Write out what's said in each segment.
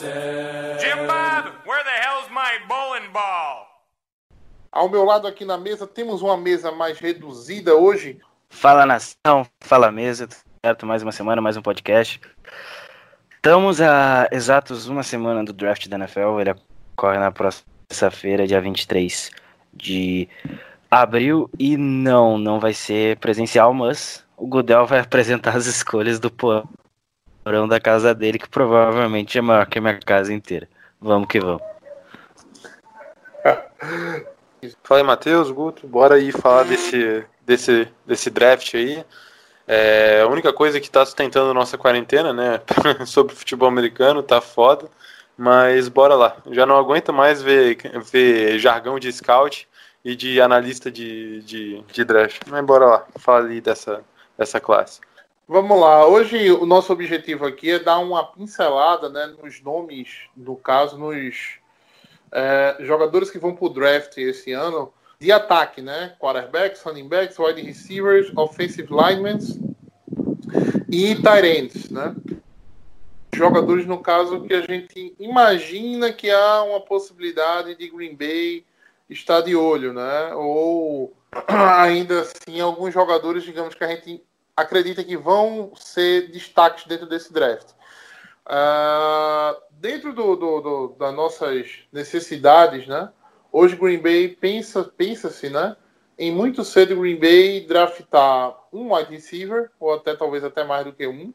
Jim Bob, where the hell's my bowling ball? Ao meu lado aqui na mesa, temos uma mesa mais reduzida hoje. Fala nação, fala mesa, tudo certo? Mais uma semana, mais um podcast. Estamos a exatos uma semana do draft da NFL. Ele ocorre na próxima terça-feira, dia 23 de abril. E não, não vai ser presencial, mas o Gudel vai apresentar as escolhas do porão da casa dele, que provavelmente é maior que a minha casa inteira. Vamos que vamos. Fala aí, Matheus, Guto. Bora aí falar desse, desse, desse draft aí. É, a única coisa que tá sustentando a nossa quarentena, né? Sobre futebol americano, tá foda. Mas bora lá. Já não aguento mais ver, ver jargão de scout e de analista de, de, de draft. Mas bora lá. Fala aí dessa, dessa classe. Vamos lá, hoje o nosso objetivo aqui é dar uma pincelada né, nos nomes, no caso, nos é, jogadores que vão para o draft esse ano de ataque, né? Quarterbacks, running backs, wide receivers, offensive linemen e tight ends, né? Jogadores, no caso, que a gente imagina que há uma possibilidade de Green Bay estar de olho, né? Ou ainda assim, alguns jogadores, digamos, que a gente acredita que vão ser destaques dentro desse draft. Uh, dentro do, do, do, das nossas necessidades, né? Hoje Green Bay pensa, pensa-se, né? Em muito cedo Green Bay draftar um wide receiver ou até talvez até mais do que um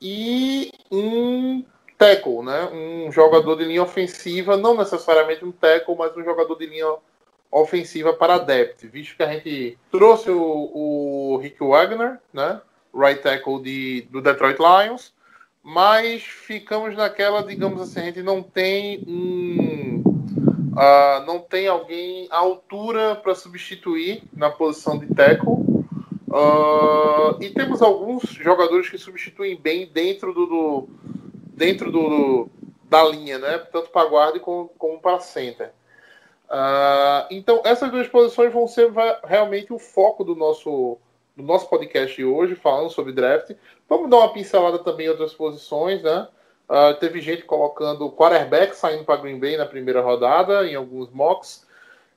e um tackle, né? Um jogador de linha ofensiva, não necessariamente um tackle, mas um jogador de linha ofensiva para depth, visto que a gente trouxe o, o Rick Wagner, né? Right tackle de, do Detroit Lions, mas ficamos naquela, digamos assim, a gente não tem um, uh, não tem alguém à altura para substituir na posição de tackle. Uh, e temos alguns jogadores que substituem bem dentro do, do dentro do, do, da linha, né? Tanto para guarda como, como para center. Uh, então, essas duas posições vão ser realmente o foco do nosso, do nosso podcast de hoje, falando sobre draft. Vamos dar uma pincelada também em outras posições, né? Uh, teve gente colocando quarterback saindo para Green Bay na primeira rodada, em alguns mocks.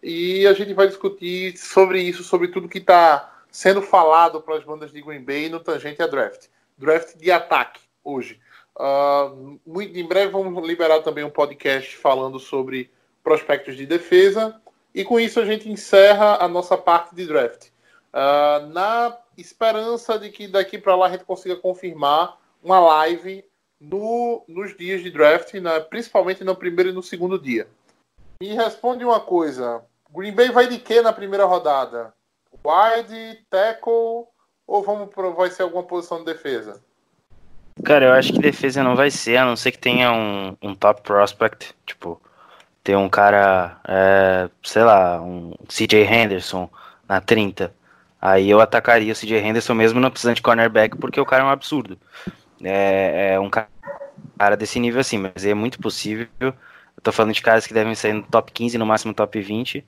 E a gente vai discutir sobre isso, sobre tudo que está sendo falado para as bandas de Green Bay no tangente a draft. Draft de ataque, hoje. Uh, muito, em breve vamos liberar também um podcast falando sobre prospectos de defesa. E com isso a gente encerra a nossa parte de draft. Uh, na esperança de que daqui para lá a gente consiga confirmar uma live no, nos dias de draft, né, principalmente no primeiro e no segundo dia. Me responde uma coisa: Green Bay vai de que na primeira rodada? Wide, tackle ou vamos pro, vai ser alguma posição de defesa? Cara, eu acho que defesa não vai ser, a não ser que tenha um, um top prospect, tipo, ter um cara, é, sei lá, um CJ Henderson na 30. Aí eu atacaria o CJ Henderson mesmo não precisando de cornerback, porque o cara é um absurdo. É, é um cara desse nível assim, mas é muito possível. Eu tô falando de caras que devem sair no top 15, no máximo top 20.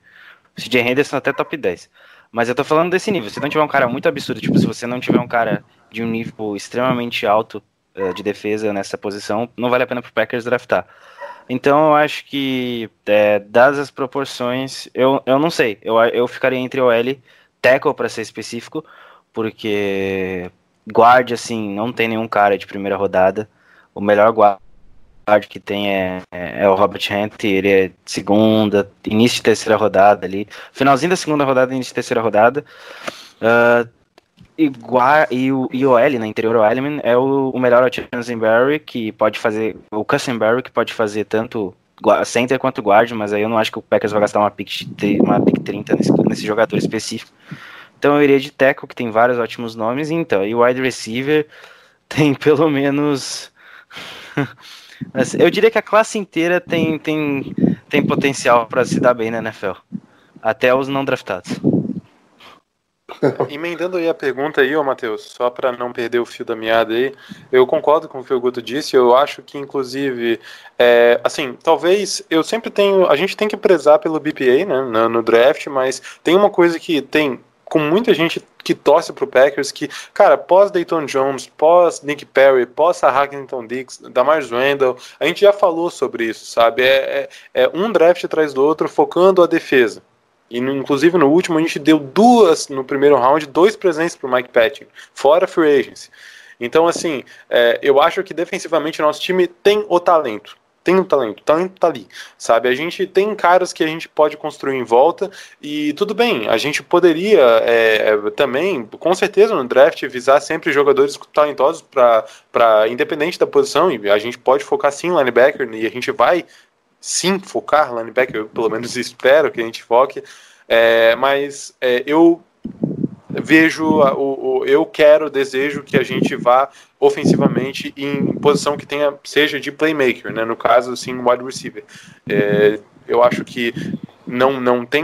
O CJ Henderson até top 10. Mas eu tô falando desse nível. Se não tiver um cara muito absurdo, tipo, se você não tiver um cara de um nível extremamente alto uh, de defesa nessa posição, não vale a pena pro Packers draftar. Então eu acho que, é, dadas as proporções, eu, eu não sei. Eu, eu ficaria entre o L tackle para ser específico, porque guarde assim, não tem nenhum cara de primeira rodada. O melhor guarda que tem é, é, é, o Robert Hunt, ele é segunda, início de terceira rodada ali, finalzinho da segunda rodada, início de terceira rodada. Uh, e, e, o, o L, na né, interior Elliman, é o, o melhor Barry que pode fazer, o Barry que pode fazer tanto center quanto guard, mas aí eu não acho que o Packers vai gastar uma pick, uma pick 30 nesse, nesse jogador específico. Então eu iria de tackle, que tem vários ótimos nomes, então, e wide receiver tem pelo menos... Assim, eu diria que a classe inteira tem, tem, tem potencial para se dar bem na NFL. Até os não draftados. Emendando aí a pergunta aí, ô Matheus, só para não perder o fio da meada aí, eu concordo com o que o Guto disse, eu acho que inclusive, é, assim, talvez eu sempre tenho, a gente tem que prezar pelo BPA, né, no, no draft, mas tem uma coisa que tem com muita gente que torce pro Packers, que, cara, pós Dayton Jones, pós Nick Perry, pós Sarahington Dix, Damar Randall, a gente já falou sobre isso, sabe? É, é, é um draft atrás do outro, focando a defesa. E no- inclusive no último a gente deu duas no primeiro round, dois presentes pro Mike Patton, fora free agency. Então, assim, é, eu acho que defensivamente nosso time tem o talento. Tem o talento, o talento tá ali, sabe? A gente tem caras que a gente pode construir em volta e tudo bem, a gente poderia é, também, com certeza, no draft, visar sempre jogadores talentosos para independente da posição, e a gente pode focar sim linebacker e a gente vai sim focar linebacker, eu pelo menos espero que a gente foque, é, mas é, eu vejo, o, o- eu quero, desejo que a gente vá ofensivamente em posição que tenha, seja de playmaker, né, no caso, assim, wide receiver. É, eu acho que não, não tem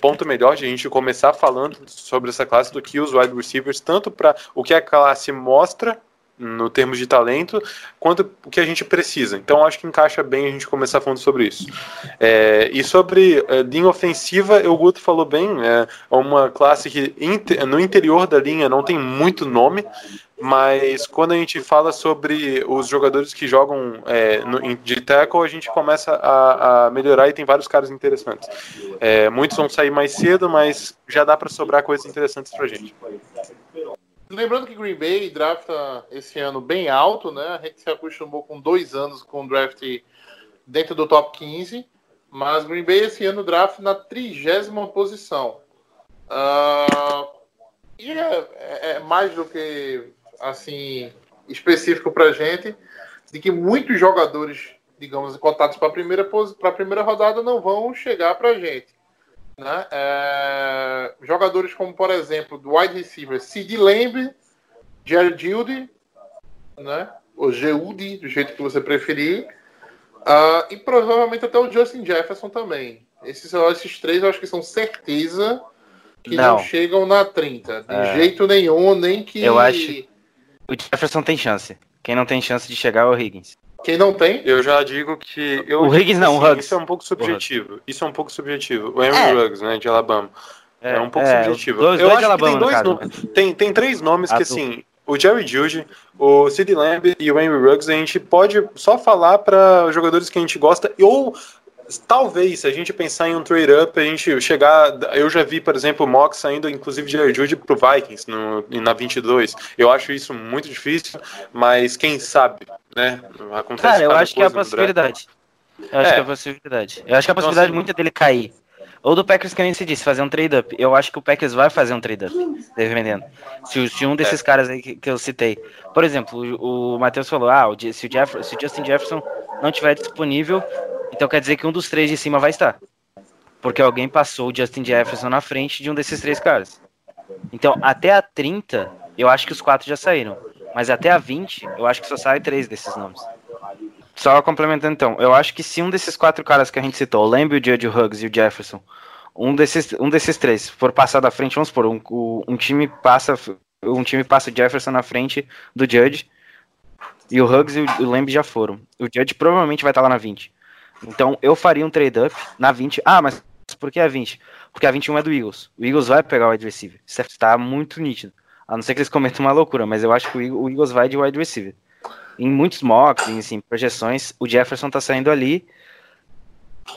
ponto melhor de a gente começar falando sobre essa classe do que os wide receivers, tanto para o que a classe mostra no termos de talento, quanto o que a gente precisa. Então acho que encaixa bem a gente começar falando sobre isso. É, e sobre é, linha ofensiva, o Guto falou bem, é uma classe que inte- no interior da linha não tem muito nome, mas quando a gente fala sobre os jogadores que jogam é, no- de tackle, a gente começa a, a melhorar e tem vários caras interessantes. É, muitos vão sair mais cedo, mas já dá para sobrar coisas interessantes pra gente. Lembrando que Green Bay drafta esse ano bem alto, né? A gente se acostumou com dois anos com draft dentro do top 15, mas Green Bay esse ano draft na trigésima posição. Ah, e é, é- é mais do que assim específico para gente de que muitos jogadores, digamos, cotados para a primeira para a primeira rodada não vão chegar para gente. Né? É, jogadores como, por exemplo, do wide receiver Sid Lamb, Jared Judy, né? ou Geudi, do jeito que você preferir, Ah, e provavelmente até o Justin Jefferson também. Esses, esses três eu acho que são certeza que não, Não. chegam na 30. De É. jeito nenhum, nem que. Eu acho- O Jefferson tem chance. Quem não tem chance de chegar é o Higgins. Quem não tem? Eu já digo que. Eu, O Higgins não, o assim, Ruggs. Isso é um pouco subjetivo. Isso é um pouco subjetivo. O É. Henry Ruggs, né, de Alabama. É, um pouco subjetivo. Dois, eu dois acho de Alabama, que tem dois nomes. Tem, tem três nomes que, Adulto. assim, o Jerry Judy, o Sid Lamb e o Henry Ruggs, a gente pode só falar para jogadores que a gente gosta, ou talvez, se a gente pensar em um trade-up, a gente chegar. Eu já vi, por exemplo, o Mox saindo, inclusive, de Jerry Judy pro Vikings no, na 22. Eu acho isso muito difícil, mas quem sabe, né? Acontece Cara, eu acho que é a possibilidade. Eu acho É. que é a possibilidade. Eu acho que a Então, possibilidade assim- muito é dele cair. Ou do Packers, que nem se disse, fazer um trade-up. Eu acho que o Packers vai fazer um trade-up, dependendo. Se, se um desses caras aí que, que eu citei. Por exemplo, o, o Matheus falou: ah, o, se, o Jeff, se o Justin Jefferson não tiver disponível, então quer dizer que um dos três de cima vai estar. Porque alguém passou o Justin Jefferson na frente de um desses três caras. Então, até a 30, eu acho que os quatro já saíram. Mas até a 20, eu acho que só sai três desses nomes. Só complementando então, eu acho que se um desses quatro caras que a gente citou, o Lamb, o Judge, o Huggs e o Jefferson, um desses, um desses três for passar da frente, vamos supor, um, um time passa um time passa o Jefferson na frente do Judge e o Huggs e o, Lamb já foram. O Judge provavelmente vai estar lá na 20. Então eu faria um trade-up na 20. Ah, mas por que a 20? Porque a 21 é do Eagles. O Eagles vai pegar o wide receiver. Isso está muito nítido. A não ser que eles cometam uma loucura, mas eu acho que o Eag- o Eagles vai de wide receiver em muitos mocks, em assim, projeções, o Jefferson tá saindo ali.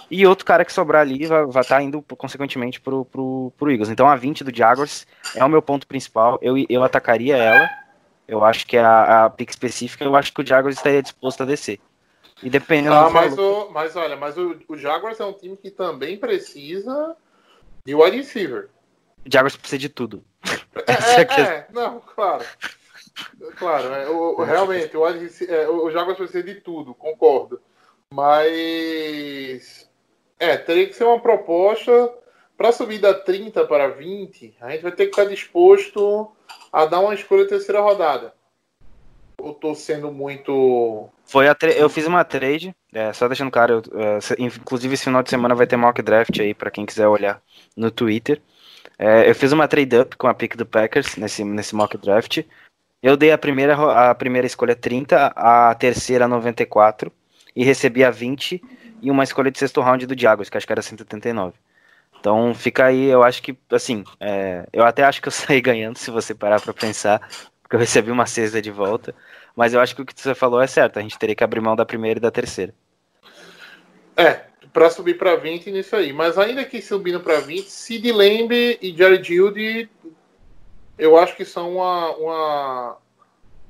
E outro cara que sobrar ali vai estar indo, consequentemente, pro, pro, pro Eagles. Então a 20 do Jaguars é o meu ponto principal. Eu, eu atacaria ela. Eu acho que é a, a pick específica, eu acho que o Jaguars estaria disposto a descer. E dependendo Ah, do mas, o, mas olha, mas o, o Jaguars é um time que também precisa de wide receiver. O Jaguars precisa de tudo. É, é é, é, não, claro. Claro, é, o, o- realmente, o, wide rece- é, o Jaguars precisa de tudo, concordo. Mas. É, teria que ser uma proposta. Para subir da 30 para 20, a gente vai ter que estar disposto a dar uma escolha terceira rodada. Eu tô sendo muito. Foi a eu fiz uma trade, é, só deixando claro, eu, é, inclusive esse final de semana vai ter mock draft aí pra quem quiser olhar no Twitter. É, eu fiz uma trade up com a pick do Packers nesse, nesse mock draft. Eu dei a primeira, a primeira escolha 30, a terceira 94 e recebi a 20 e uma escolha de sexto round do Diagos, que acho que era 179. Então fica aí, eu acho que, assim, é, eu até acho que eu saí ganhando se você parar pra pensar, porque eu recebi uma cesta de volta. Mas eu acho que o que você falou é certo. A gente teria que abrir mão da primeira e da terceira. É, para subir para 20 nisso aí. Mas ainda que subindo para 20, Sid Lamb e Jared Judy, eu acho que são uma, uma.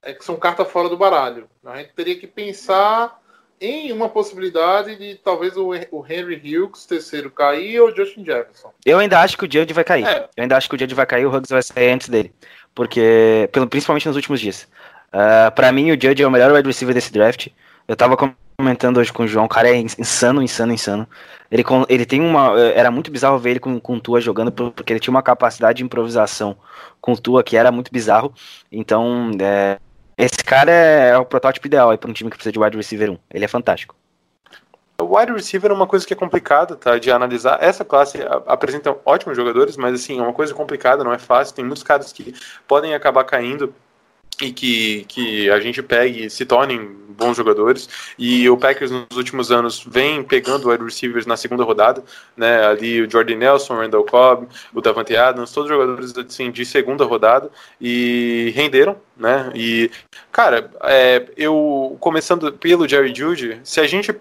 É que são carta fora do baralho. A gente teria que pensar em uma possibilidade de talvez o, o Henry Hughes, terceiro, cair ou o Justin Jefferson. Eu ainda acho que o Judge vai cair. É. Eu ainda acho que o Judge vai cair o Huggs vai sair antes dele. Porque, pelo, principalmente nos últimos dias. Uh, para mim, o Judge é o melhor wide receiver desse draft. Eu tava comentando hoje com o João, o cara é insano, insano, insano. Ele, ele tem uma. Era muito bizarro ver ele com, com o Tua jogando, por- porque ele tinha uma capacidade de improvisação com o Tua que era muito bizarro. Então, é, esse cara é, é o protótipo ideal pra um time que precisa de wide receiver 1. Ele é fantástico. O wide receiver é uma coisa que é complicada, tá? De analisar. Essa classe apresenta ótimos jogadores, mas assim, é uma coisa complicada, não é fácil. Tem muitos caras que podem acabar caindo e que, que a gente pegue e se tornem bons jogadores. E o Packers nos últimos anos vem pegando wide receivers na segunda rodada, né? Ali o Jordan Nelson, o Randall Cobb, o Davante Adams, todos jogadores assim, de segunda rodada e renderam, né? E cara, é, eu começando pelo Jerry Judy, se a gente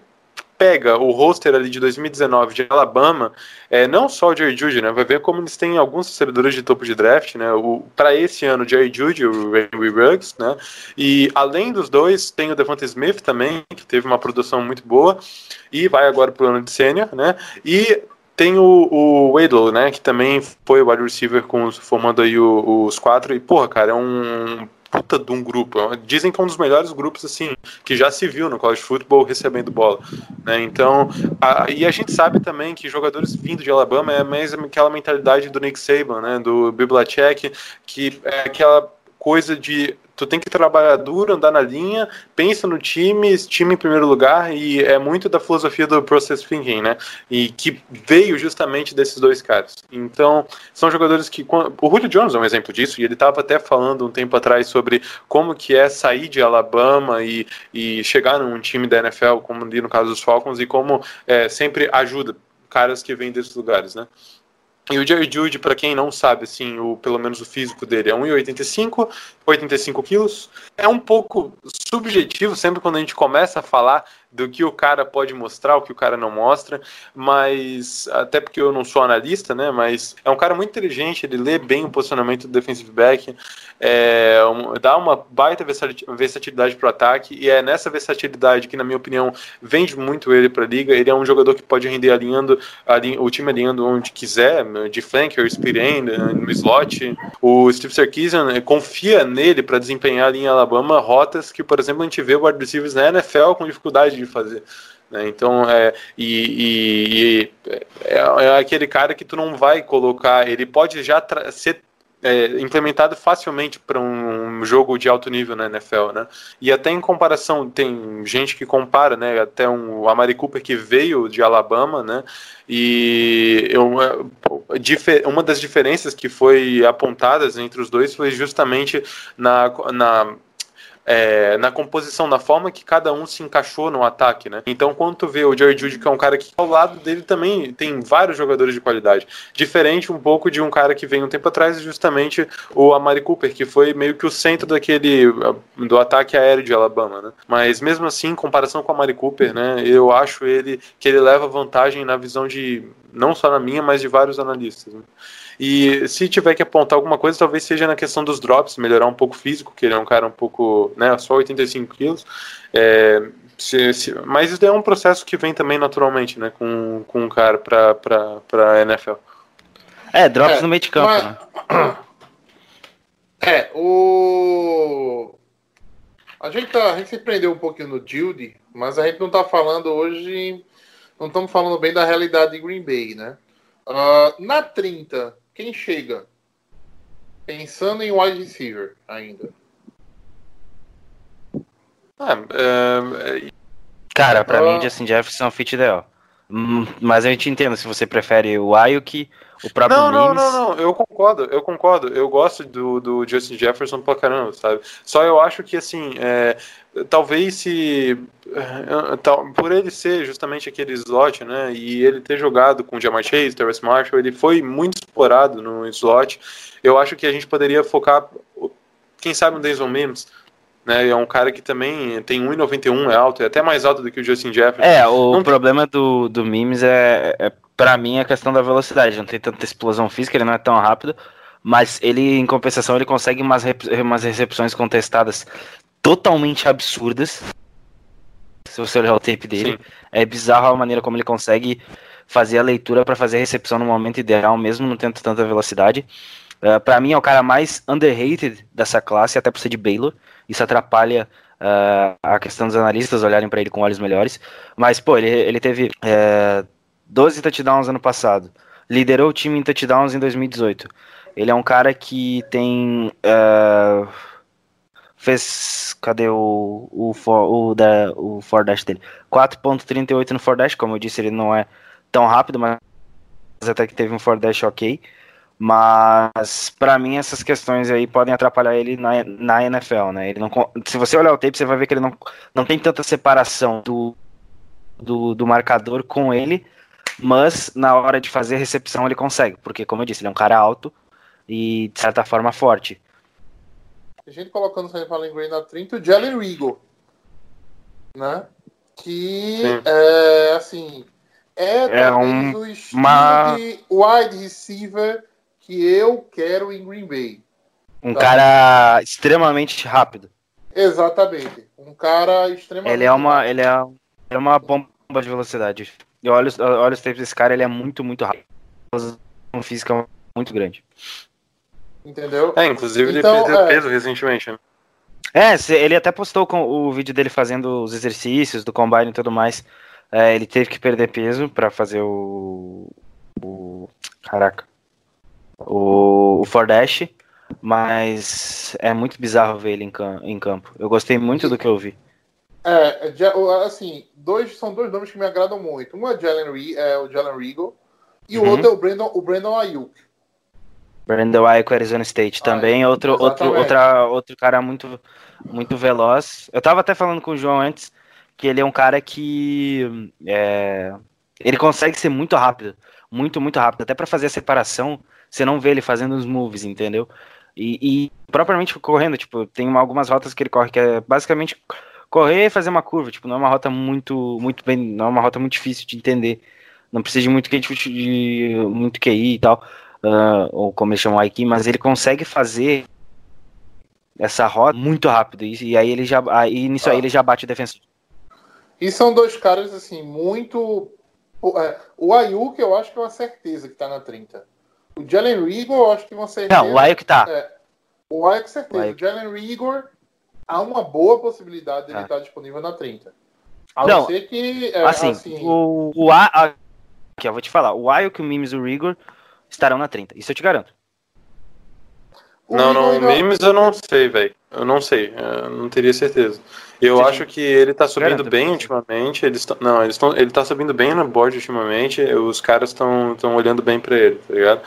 pega o roster ali de 2019 de Alabama, é, não só o Jerry Judy, né? Vai ver como eles têm alguns recebedores de topo de draft, né? Para esse ano, o Jerry Judy, o Ray Ruggs, né? E além dos dois, tem o Devonta Smith também, que teve uma produção muito boa e vai agora pro ano de sênior, né? E tem o, o Waddle, né? Que também foi o wide receiver com formando aí o- os quatro. E, porra, cara, é um puta de um grupo. Dizem que é um dos melhores grupos, assim, que já se viu no college football recebendo bola. Né? Então, a- e a gente sabe também que jogadores vindo de Alabama é mais aquela mentalidade do Nick Saban, né? Do Bill que é aquela coisa de tu tem que trabalhar duro, andar na linha, pensa no time, time em primeiro lugar, e é muito da filosofia do process thinking, né? E que veio justamente desses dois caras. Então, são jogadores que. O Julio Jones é um exemplo disso, e ele estava até falando um tempo atrás sobre como que é sair de Alabama e, e chegar num time da NFL, como ali no caso dos Falcons, e como é, sempre ajuda caras que vêm desses lugares, né? E o Jerry Judy, para quem não sabe, assim, o, pelo menos o físico dele é 1,85, 85 quilos. É um pouco subjetivo sempre quando a gente começa a falar do que o cara pode mostrar, o que o cara não mostra, mas até porque eu não sou analista, né? Mas é um cara muito inteligente, ele lê bem o posicionamento do defensive back, é, dá uma baita versati- versatilidade para o ataque, e é nessa versatilidade que, na minha opinião, vende muito ele para a liga. Ele é um jogador que pode render alinhando ali, o time alinhando onde quiser, de flanker, speed end, no slot. O Steve Sarkisian eh, confia nele para desempenhar ali em Alabama rotas que, por exemplo, a gente vê o wide receivers na NFL com dificuldade fazer. né? Então, é, e, e- e é, é aquele cara que tu não vai colocar, ele pode já ser é, implementado facilmente para um jogo de alto nível na NFL, né? E até em comparação, tem gente que compara, né? Até um, Amari Cooper que veio de Alabama, né? E eu, é, uma das diferenças que foi apontadas entre os dois foi justamente na, na é, na composição, na forma que cada um se encaixou no ataque, né? Então, quando tu vê o Jerry Judy, que é um cara que ao lado dele também tem vários jogadores de qualidade, diferente um pouco de um cara que veio um tempo atrás, justamente o Amari Cooper, que foi meio que o centro daquele do ataque aéreo de Alabama, né? Mas mesmo assim, em comparação com o Amari Cooper, né? Eu acho ele que ele leva vantagem na visão de não só na minha, mas de vários analistas. Né? E se tiver que apontar alguma coisa, talvez seja na questão dos drops, melhorar um pouco o físico, que ele é um cara um pouco, né, só 85 quilos. É, se- se- mas isso é um processo que vem também naturalmente, né, com, com um cara pra, pra, pra NFL. É, drops É, no meio de campo, mas- né? É, o. A gente, tá, a gente se prendeu um pouquinho no Judy, mas a gente não tá falando hoje. Não estamos falando bem da realidade de Green Bay, né? Ah, na 30, quem chega? Pensando em wide receiver ainda. Ah, é, Cara, pra Ah. mim, Justin Jefferson é um fit ideal. Hum, Mas a gente entende se você prefere o Ayuk, o próprio Não, não, Mims. não, não, eu concordo, eu concordo. Eu gosto do, do Justin Jefferson pra caramba, sabe? Só eu acho que, assim, é, talvez se. é, tal- por ele ser justamente aquele slot, né? E ele ter jogado com o Jamar Chase, Terrence Marshall, ele foi muito explorado no slot. Eu acho que a gente poderia focar, quem sabe, no Denzel Mims. Né, é um cara que também tem 1,91, é alto, é até mais alto do que o Justin Jefferson. É, o Não tem- problema do, do Mims é, é, pra mim, a questão da velocidade. Não tem tanta explosão física, ele não é tão rápido. Mas ele, em compensação, ele consegue umas, rep- umas recepções contestadas totalmente absurdas. Se você olhar o tape dele, Sim. é bizarro a maneira como ele consegue fazer a leitura pra fazer a recepção no momento ideal, mesmo não tendo tanta velocidade. Uh, para mim é o cara mais underrated dessa classe, até por ser de Baylor. Isso atrapalha uh, a questão dos analistas olharem pra ele com olhos melhores. Mas, pô, ele, ele teve é, 12 touchdowns ano passado. Liderou o time em touchdowns em 2018. Ele é um cara que tem. é, fez. Cadê o, o, for, o, da, o for dash dele? 4.38 no for dash, como eu disse, ele não é tão rápido, mas até que teve um for dash ok. Mas pra mim essas questões aí podem atrapalhar ele na, na NFL, né? Ele não, se você olhar o tape, você vai ver que ele não, não tem tanta separação do, do, do marcador com ele, mas na hora de fazer a recepção ele consegue, porque como eu disse, ele é um cara alto e de certa forma forte. A gente colocando o Fallen Green na 30, o Jalen Regal. Né? Que Sim. é assim. É, É um- o estilo uma- de wide receiver que eu quero em Green Bay. Um Tá. cara extremamente rápido. Exatamente. Um cara extremamente. Ele é uma, ele é, ele é uma bomba de velocidade. E olha, os- olha os tapes desse cara, ele é muito, muito rápido. Uma física muito grande. Entendeu? É, inclusive Então, ele perdeu é. peso recentemente, né? É, ele até postou com o vídeo dele fazendo os exercícios do combine e tudo mais. É, ele teve que perder peso pra fazer o. o caraca. O, o Fordash. Mas é muito bizarro ver ele em, cam- em campo. Eu gostei muito do que eu vi. É, é, o- assim, dois, são dois nomes que me agradam muito. Um é, Jalen é o Jalen Regal e o Uhum. outro é o Brandon, o Brandon Ayuk. Brandon Ayuk, Arizona State Ah, também. Outro, outro, exatamente. outra, outro cara muito, muito veloz. Eu tava até falando com o João antes que ele é um cara que é, ele consegue ser muito rápido, muito, muito rápido. Até pra fazer a separação, você não vê ele fazendo os moves, entendeu? E, e propriamente correndo, tipo, tem uma- algumas rotas que ele corre que é basicamente correr e fazer uma curva, tipo, não é uma rota muito, muito bem, não é uma rota muito difícil de entender. Não precisa de muito QI, de, muito QI e tal ah, ou como eles chamam aqui, mas ele consegue fazer essa rota muito rápido. E, e aí ele já. Aí nisso aí Ah. ele já bate o defensor. E são dois caras, assim, muito. o- é, o Ayuk, eu acho que é uma certeza que tá na 30. O Jalen Regal, eu acho que é uma certeza. Não, o Ayuk tá. É, o Ayuk, certeza. O O, Ayuk. Jalen Regal, há uma boa possibilidade dele Tá. estar disponível na 30. A Não, não ser que. é, assim, assim, o, o A. a- Aqui, eu vou te falar. O Ayuk, o Mimes e o Rigor estarão na 30. Isso eu te garanto. o não, não, ainda- memes eu não sei, velho. Eu não sei, eu não teria certeza. Eu Você acho que ele tá subindo Garanto, bem ultimamente. Eles tão, não, eles estão, ele tá subindo bem no board ultimamente. Os caras estão estão olhando bem pra ele, tá ligado?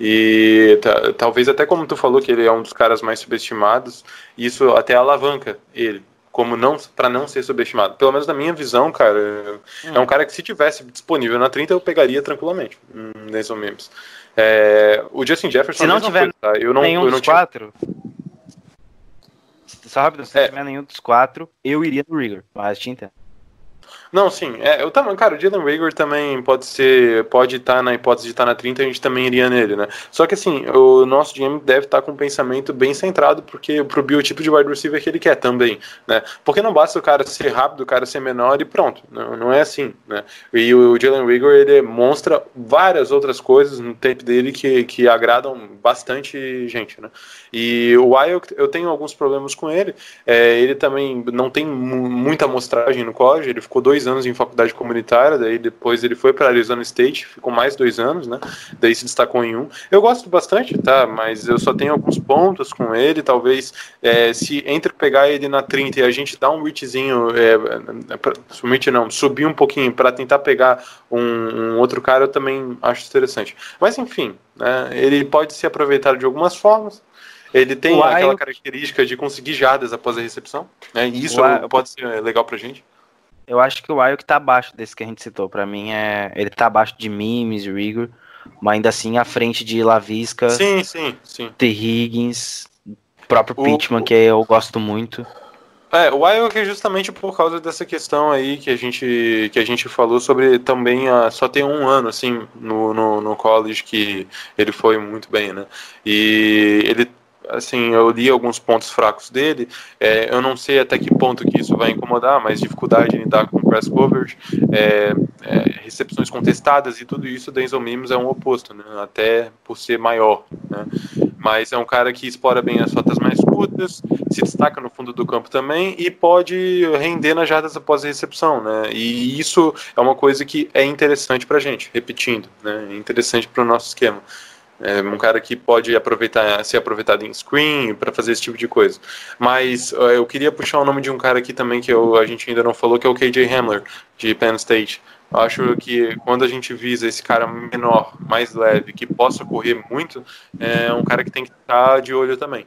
E ta- talvez até como tu falou que ele é um dos caras mais subestimados, isso até alavanca ele como não para não ser subestimado. Pelo menos na minha visão, cara, é Hum. um cara que se tivesse disponível na 30 eu pegaria tranquilamente. Hum, Denzel Mims. É, o Justin Jefferson Se não a mesma tiver coisa, tá? eu não, nenhum eu não dos tinha- quatro. Só rápido, se É. não tiver nenhum dos quatro, eu iria no Rigor. Mas entendo. Não, sim. É, eu também, cara, o Jalen Rager também pode ser, pode estar na hipótese de estar na 30, a gente também iria nele, né? Só que assim, o nosso GM deve estar com um pensamento bem centrado porque pro biotipo de wide receiver que ele quer também, né? Porque não basta o cara ser rápido, o cara ser menor e pronto. Não, não é assim, né? E o Jalen Rager, ele demonstra várias outras coisas no tempo dele que, que agradam bastante gente, né? E o Wild, eu tenho alguns problemas com ele. É, ele também não tem muita amostragem no college, ele ficou dois dois anos em faculdade comunitária, daí depois ele foi para Arizona State, ficou mais dois anos, né? Daí se destacou em um. Eu gosto bastante, tá? Mas eu só tenho alguns pontos com ele. Talvez é, se entre pegar ele na 30 e a gente dar um reachzinho, é, é, não, subir um pouquinho para tentar pegar um, um, outro cara, eu também acho interessante. Mas enfim, né? Ele pode ser aproveitado de algumas formas. Ele tem Uai, aquela característica de conseguir jardas após a recepção, né? E isso Uai, pode ser legal pra gente. Eu acho que o Ayuk tá abaixo desse que a gente citou. Para mim, é ele tá abaixo de Mimes, Rigor, mas ainda assim à frente de Lavisca, sim, sim, sim. T. Higgins, próprio o, Pittman, que eu gosto muito. É, o Ayuk é justamente por causa dessa questão aí que a gente, que a gente falou sobre também a, só tem um ano assim no, no, no college que ele foi muito bem, né? E ele assim, eu li alguns pontos fracos dele. É, eu não sei até que ponto que isso vai incomodar, mas dificuldade em lidar com press coverage, é, é, recepções contestadas e tudo isso, Denzel Mims é um oposto, né? até por ser maior. Né? Mas é um cara que explora bem as rotas mais curtas, se destaca no fundo do campo também e pode render nas jardas após a recepção. Né? E isso é uma coisa que é interessante para gente, repetindo, né? é interessante para o nosso esquema. É um cara que pode aproveitar, ser aproveitado em screen para fazer esse tipo de coisa. Mas eu queria puxar o nome de um cara aqui também que eu, a gente ainda não falou, que é o KJ Hamler, de Penn State. Eu acho que quando a gente visa esse cara menor, mais leve, que possa correr muito, é um cara que tem que estar de olho também.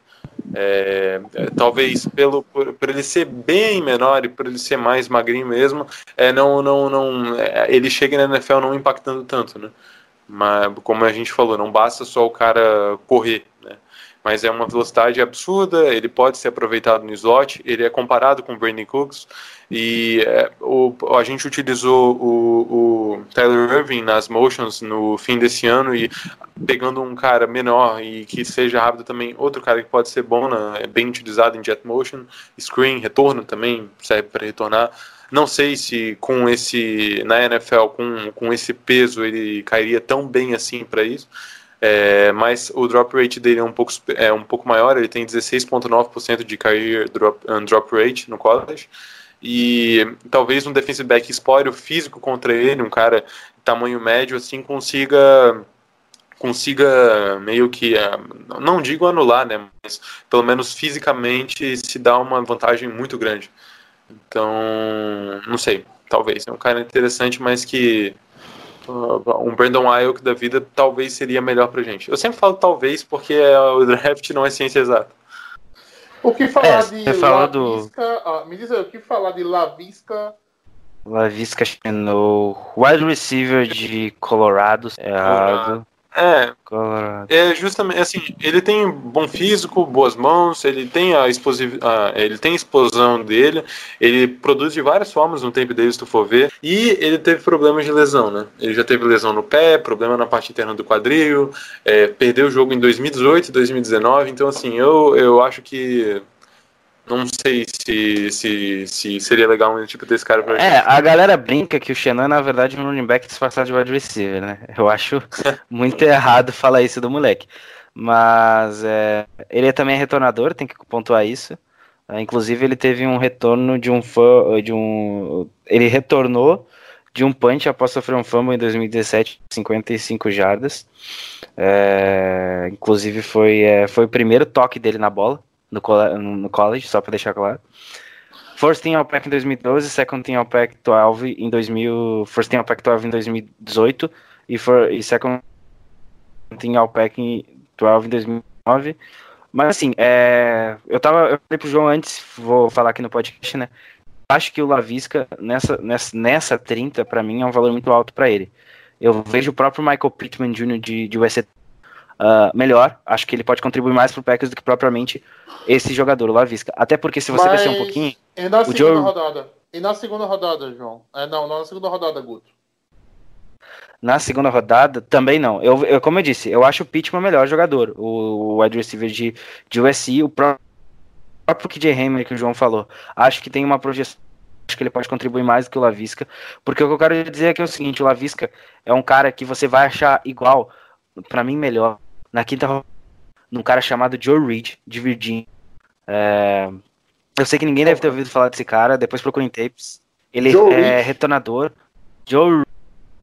É, é, talvez pelo por, por, ele ser bem menor e por ele ser mais magrinho mesmo, é, não, não, não, é, ele chega na NFL não impactando tanto, né? Mas, como a gente falou, não basta só o cara correr, né? Mas é uma velocidade absurda, ele pode ser aproveitado no slot, ele é comparado com o Brandon Cooks, e é, o, a gente utilizou o, o, Tyler Irving nas motions no fim desse ano, e pegando um cara menor e que seja rápido também, outro cara que pode ser bom, né? é bem utilizado em jet motion, screen, retorno também, serve para retornar, não sei se com esse na NFL com, com esse peso ele cairia tão bem assim para isso. É, mas o drop rate dele é um pouco, é um pouco maior, ele tem 16,9% de career drop, um, drop rate no college. E talvez um defensive back explore físico contra ele, um cara tamanho médio, assim, consiga consiga meio que, é, não digo anular, né, mas pelo menos fisicamente se dá uma vantagem muito grande. Então, não sei, talvez. É um cara interessante, mas que uh, um Brandon Ayuk da vida talvez seria melhor pra gente. Eu sempre falo talvez porque o draft não é ciência exata. O que falar é, de Lavisca? Do... Ah, me diz aí, o que falar de Lavisca? Lavisca no wide receiver de Colorado, errado. É, é justamente assim, ele tem bom físico, boas mãos, ele tem a, explosiv... ele tem a explosão dele, ele produz de várias formas no tempo dele, se tu for ver, e ele teve problemas de lesão, né? Ele já teve lesão no pé, problema na parte interna do quadril, é, perdeu o jogo em 2018 2019, então assim, eu, eu acho que não sei se, se, se seria legal um tipo desse cara pra É, gente. a galera brinca que o Xenan é, na verdade, um running back disfarçado de wide receiver, né? Eu acho muito errado falar isso do moleque. Mas é, ele é também é retornador, tem que pontuar isso. É, inclusive, ele teve um retorno de um fã. De um, ele retornou de um punch após sofrer um fumble em 2017, 55 jardas. É, inclusive, foi, é, foi o primeiro toque dele na bola no, no college, só para deixar claro. First Team All-Pack em 2012, Second Team All-Pack 12 em 2000, First Team All-Pack 12 em 2018 e, for, e Second Team All-Pack 12 em 2009. Mas assim, é, eu tava, eu falei pro João antes, vou falar aqui no podcast, né? Acho que o Lavisca nessa nessa, nessa 30 para mim é um valor muito alto para ele. Eu vejo o próprio Michael Pittman Jr. de, de USC uh, melhor. Acho que ele pode contribuir mais pro Packers do que propriamente esse jogador, o Lavisca. Até porque se você descer um pouquinho. Ainda assim, o Joe... rodada. E na segunda rodada, João? É, não, não, na segunda rodada, Guto. Na segunda rodada, também não. Eu, eu- como eu disse, eu acho o Pittman o melhor jogador. O, o wide receiver de, de USC, o pró- próprio KJ Hammer que o João falou. Acho que tem uma projeção. Acho que ele pode contribuir mais do que o Lavisca. Porque o que eu quero dizer é que é o seguinte: o Lavisca é um cara que você vai achar igual, pra mim, melhor, na quinta rodada, num cara chamado Joe Reed, de Virginia. É, eu sei que ninguém deve ter ouvido falar desse cara, depois procurem tapes. Ele Joe é Reed? retornador. Joe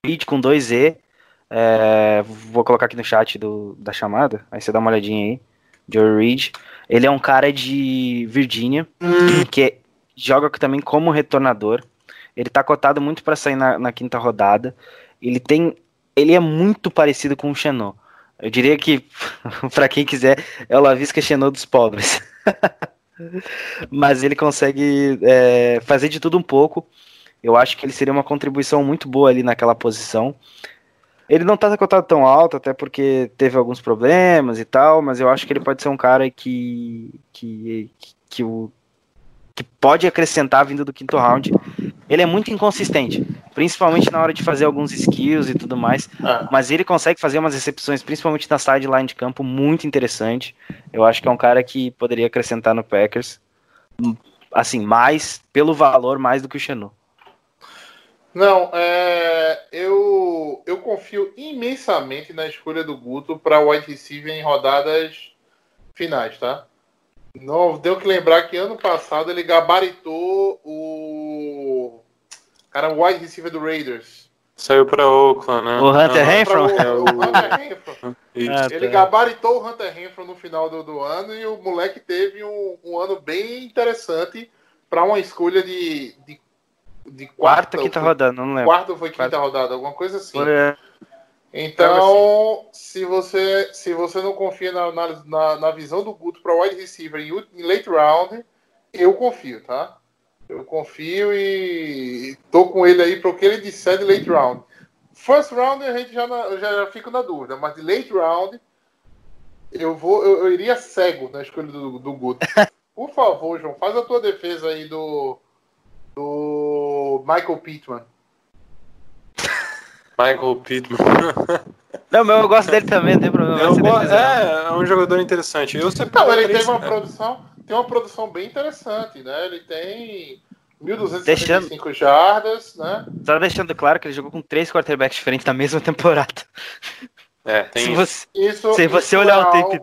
Reed com dois E. É, vou colocar aqui no chat do, da chamada, aí você dá uma olhadinha aí. Joe Reed. Ele é um cara de Virgínia, que joga também como retornador. Ele tá cotado muito para sair na, na quinta rodada. Ele tem. Ele é muito parecido com o Xenô. Eu diria que, para quem quiser, é o Lavisca Xenô dos pobres. Mas ele consegue é, fazer de tudo um pouco. Eu acho que ele seria uma contribuição muito boa ali naquela posição. Ele não tá cotado tão alto, até porque teve alguns problemas e tal, mas eu acho que ele pode ser um cara que. que, que, que o, que pode acrescentar vindo do quinto round. Ele é muito inconsistente, principalmente na hora de fazer alguns skills e tudo mais, É. mas ele consegue fazer umas recepções, principalmente na sideline de campo, muito interessante. Eu acho que é um cara que poderia acrescentar no Packers, assim, mais pelo valor, mais do que o Xenu. Não, é, eu, eu confio imensamente na escolha do Guto para wide receiver em rodadas finais, tá? Não, deu que lembrar que ano passado ele gabaritou o cara o wide receiver do Raiders. Saiu pra Oakland, né? O Hunter Aham. Renfro? É o, Hunter Renfro. Ah, Ele gabaritou o Hunter Renfro no final do, do ano e o moleque teve um, um ano bem interessante para uma escolha de, de, de Quarta, quarta, quinta ou- rodada, não lembro. Quarta foi quinta Quarta. rodada, alguma coisa assim. Foi, é, Então, se você se você não confia na, na, na, visão do Guto para wide receiver em late round, eu confio, tá? Eu confio e tô com ele aí para o que ele disser de late round. First round a gente já, na- já, fico na dúvida, mas de late round eu vou eu, eu iria cego na escolha do, do Guto. Por favor, João, faz a tua defesa aí do do Michael Pittman. Michael Pittman. Não, mas eu gosto dele também, não tem problema. Eu go- defesa, não. é, é um jogador interessante. Eu sempre Não, ele teve uma produção, tem uma produção bem interessante, né? Ele tem 1.275 Deixando- jardas, né? Só deixando claro que ele jogou com três quarterbacks diferentes na mesma temporada. É, tem Se isso. você, Isso, Se você isso olhar é o tape-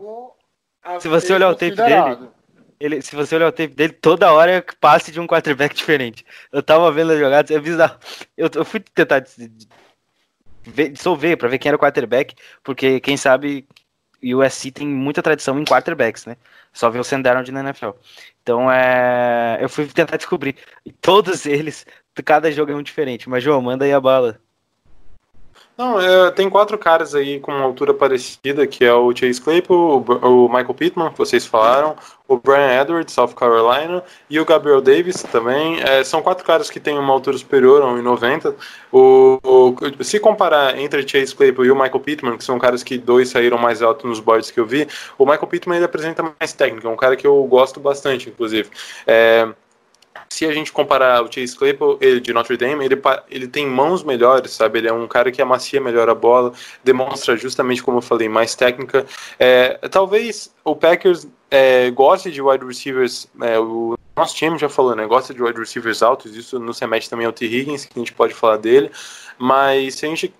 a se você olhar o tape considerado. ele, se você olhar o tape dele, toda hora é passe de um quarterback diferente. Eu tava vendo as jogadas, é bizarro. Eu, eu fui tentar dis- dis- ver- dissolver pra ver quem era o quarterback, porque quem sabe o USC tem muita tradição em quarterbacks, né? Só ver o Sam Darnold na NFL. Então é, eu fui tentar descobrir. E todos eles, cada jogo é um diferente. Mas João, manda aí a bala. Não, é, tem quatro caras aí com uma altura parecida, que é o Chase Claypool, o, o Michael Pittman, que vocês falaram, o Brian Edwards, South Carolina, e o Gabriel Davis também. É, são quatro caras que têm uma altura superior a 1,90. O, o- se comparar entre Chase Claypool e o Michael Pittman, que são caras que dois saíram mais alto nos boards que eu vi, o Michael Pittman ele apresenta mais técnica, é um cara que eu gosto bastante, inclusive. É, se a gente comparar o Chase Claypool, ele de Notre Dame, ele, ele tem mãos melhores, sabe? Ele é um cara que amacia melhor a bola, demonstra justamente, como eu falei, mais técnica. É, talvez o Packers é, goste de wide receivers, é, o nosso time já falou, né? Gosta de wide receivers altos, isso nos remete também ao T. Higgins, que a gente pode falar dele, mas se a gente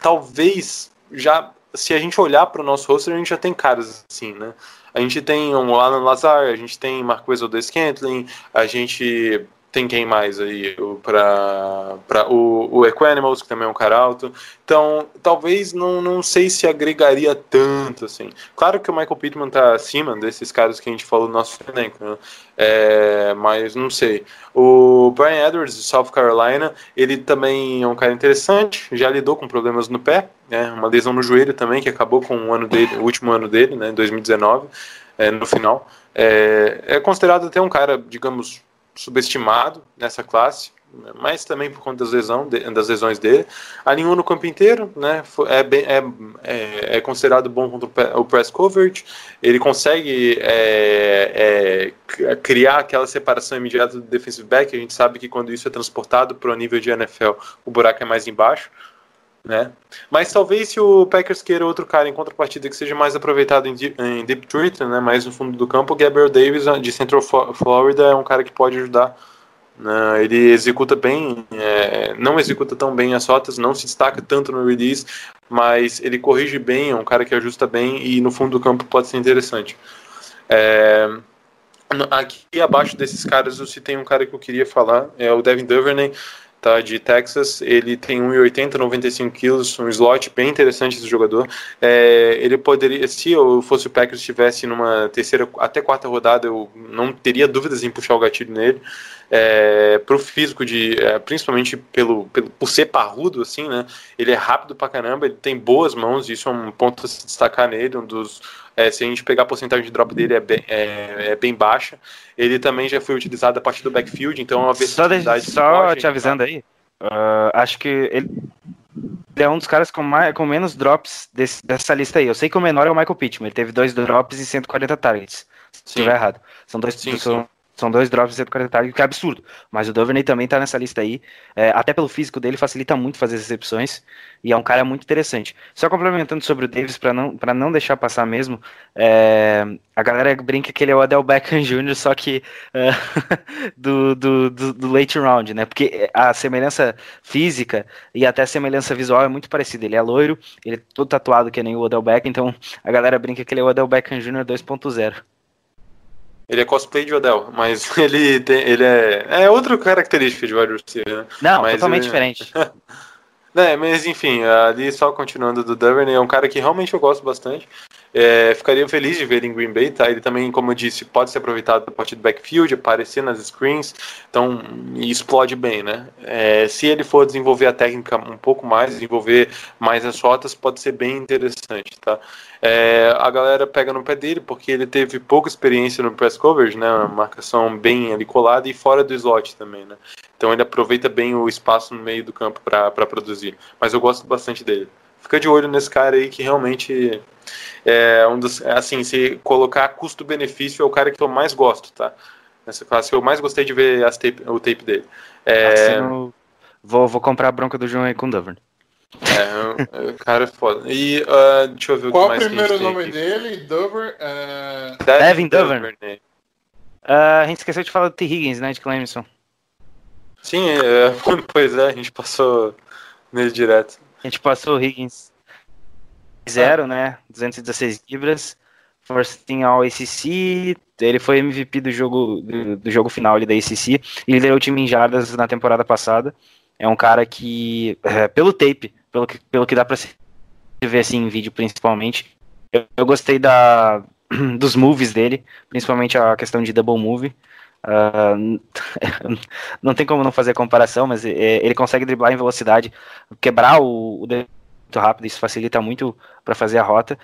talvez já, se a gente olhar para o nosso roster, a gente já tem caras assim, né? A gente tem um Alan Lazar, a gente tem Marquez Odes Scantling, a gente tem quem mais aí para o, o Equanimals, que também é um cara alto. Então, talvez não, não sei se agregaria tanto assim. Claro que o Michael Pittman tá acima desses caras que a gente falou no nosso elenco, né? É, mas não sei. O Brian Edwards, de South Carolina, ele também é um cara interessante, já lidou com problemas no pé, né? Uma lesão no joelho também, que acabou com o ano dele, o último ano dele, né? 2019, é, no final. É, é considerado até um cara, digamos, subestimado nessa classe, mas também por conta das, lesão, das lesões dele. Alinhou no campo inteiro, né? É, bem, é, é, é considerado bom contra o press coverage. Ele consegue é, é, criar aquela separação imediata do defensive back. A gente sabe que quando isso é transportado para o nível de NFL, o buraco é mais embaixo. Né? Mas talvez se o Packers queira outro cara em contrapartida que seja mais aproveitado em, em deep threat, né, mais no fundo do campo, o Gabriel Davis de Central Florida é um cara que pode ajudar né? ele executa bem, é, não executa tão bem as rotas, não se destaca tanto no release, mas ele corrige bem, é um cara que ajusta bem e no fundo do campo pode ser interessante. É, aqui abaixo desses caras eu citei um cara que eu queria falar, é o Devin Duvernay, tá, de Texas. Ele tem 1,80, 95 quilos, um slot bem interessante esse jogador. É, ele poderia, se eu fosse o Packers estivesse numa terceira até quarta rodada, eu não teria dúvidas em puxar o gatilho nele. É, pro físico de, é, principalmente pelo, pelo, por ser parrudo assim, né? Ele é rápido pra caramba, ele tem boas mãos, isso é um ponto a se destacar nele, um dos é, se a gente pegar a porcentagem de drop dele é bem, é, é, bem baixa. Ele também já foi utilizado a partir do backfield, então é uma versatilidade. Só, só te avisando aí, uh, acho que ele, ele, é um dos caras com, mais, com menos drops desse, dessa lista aí. Eu sei que o menor é o Michael Pittman, ele teve dois drops e 140 targets. Se estiver errado. São dois, sim, são, são dois drops de 140 targets, que é absurdo. Mas o Duvernay também tá nessa lista aí. É, até pelo físico dele, facilita muito fazer recepções. E é um cara muito interessante. Só complementando sobre o Davis, para não, não deixar passar mesmo, é, a galera brinca que ele é o Adel Beckham Jr., só que é, do, do, do, do, late round, né? Porque a semelhança física e até a semelhança visual é muito parecida. Ele é loiro, ele é todo tatuado que nem o Adel Beckham, então a galera brinca que ele é o Adel Beckham Jr. 2.0. Ele é cosplay de Odell, mas ele tem, ele é é outra característica de wide receiver, né? Não, mas totalmente ele... diferente. é, mas enfim, ali só continuando do Duvernay, é um cara que realmente eu gosto bastante. É, ficaria feliz de ver em Green Bay, tá? Ele também, como eu disse, pode ser aproveitado a partir do backfield, aparecer nas screens, então explode bem, né? É, se ele for desenvolver a técnica um pouco mais, desenvolver mais as rotas, pode ser bem interessante, tá? É, a galera pega no pé dele porque ele teve pouca experiência no press coverage, né? Uma marcação bem ali colada e fora do slot também, né? Então ele aproveita bem o espaço no meio do campo para produzir. Mas eu gosto bastante dele fica de olho nesse cara aí que realmente é um dos. Assim, se colocar custo-benefício, é o cara que eu mais gosto, tá? Nessa classe, eu mais gostei de ver as tape, o tape dele. É... Vou, vou comprar a bronca do João aí com o Duvern. É, o cara é foda. E uh, deixa eu ver o Qual que mais o primeiro nome dele? Dover? Uh... Devin Duvern. Uh, a gente esqueceu de falar do T. Higgins, né, de Clemson. Sim, é, pois é, a gente passou nele direto. A gente passou o Higgins zero, né? 216 libras. First team ao ACC. Ele foi MVP do jogo, do, do jogo final ali da ACC e liderou o time em jardas na temporada passada. É um cara que, é, pelo tape, pelo que, pelo que dá pra se ver assim em vídeo principalmente, eu, eu gostei da, dos moves dele, principalmente a questão de double move. Uh, não tem como não fazer comparação, mas é, ele consegue driblar em velocidade, quebrar o, o muito rápido, isso facilita muito para fazer a rota.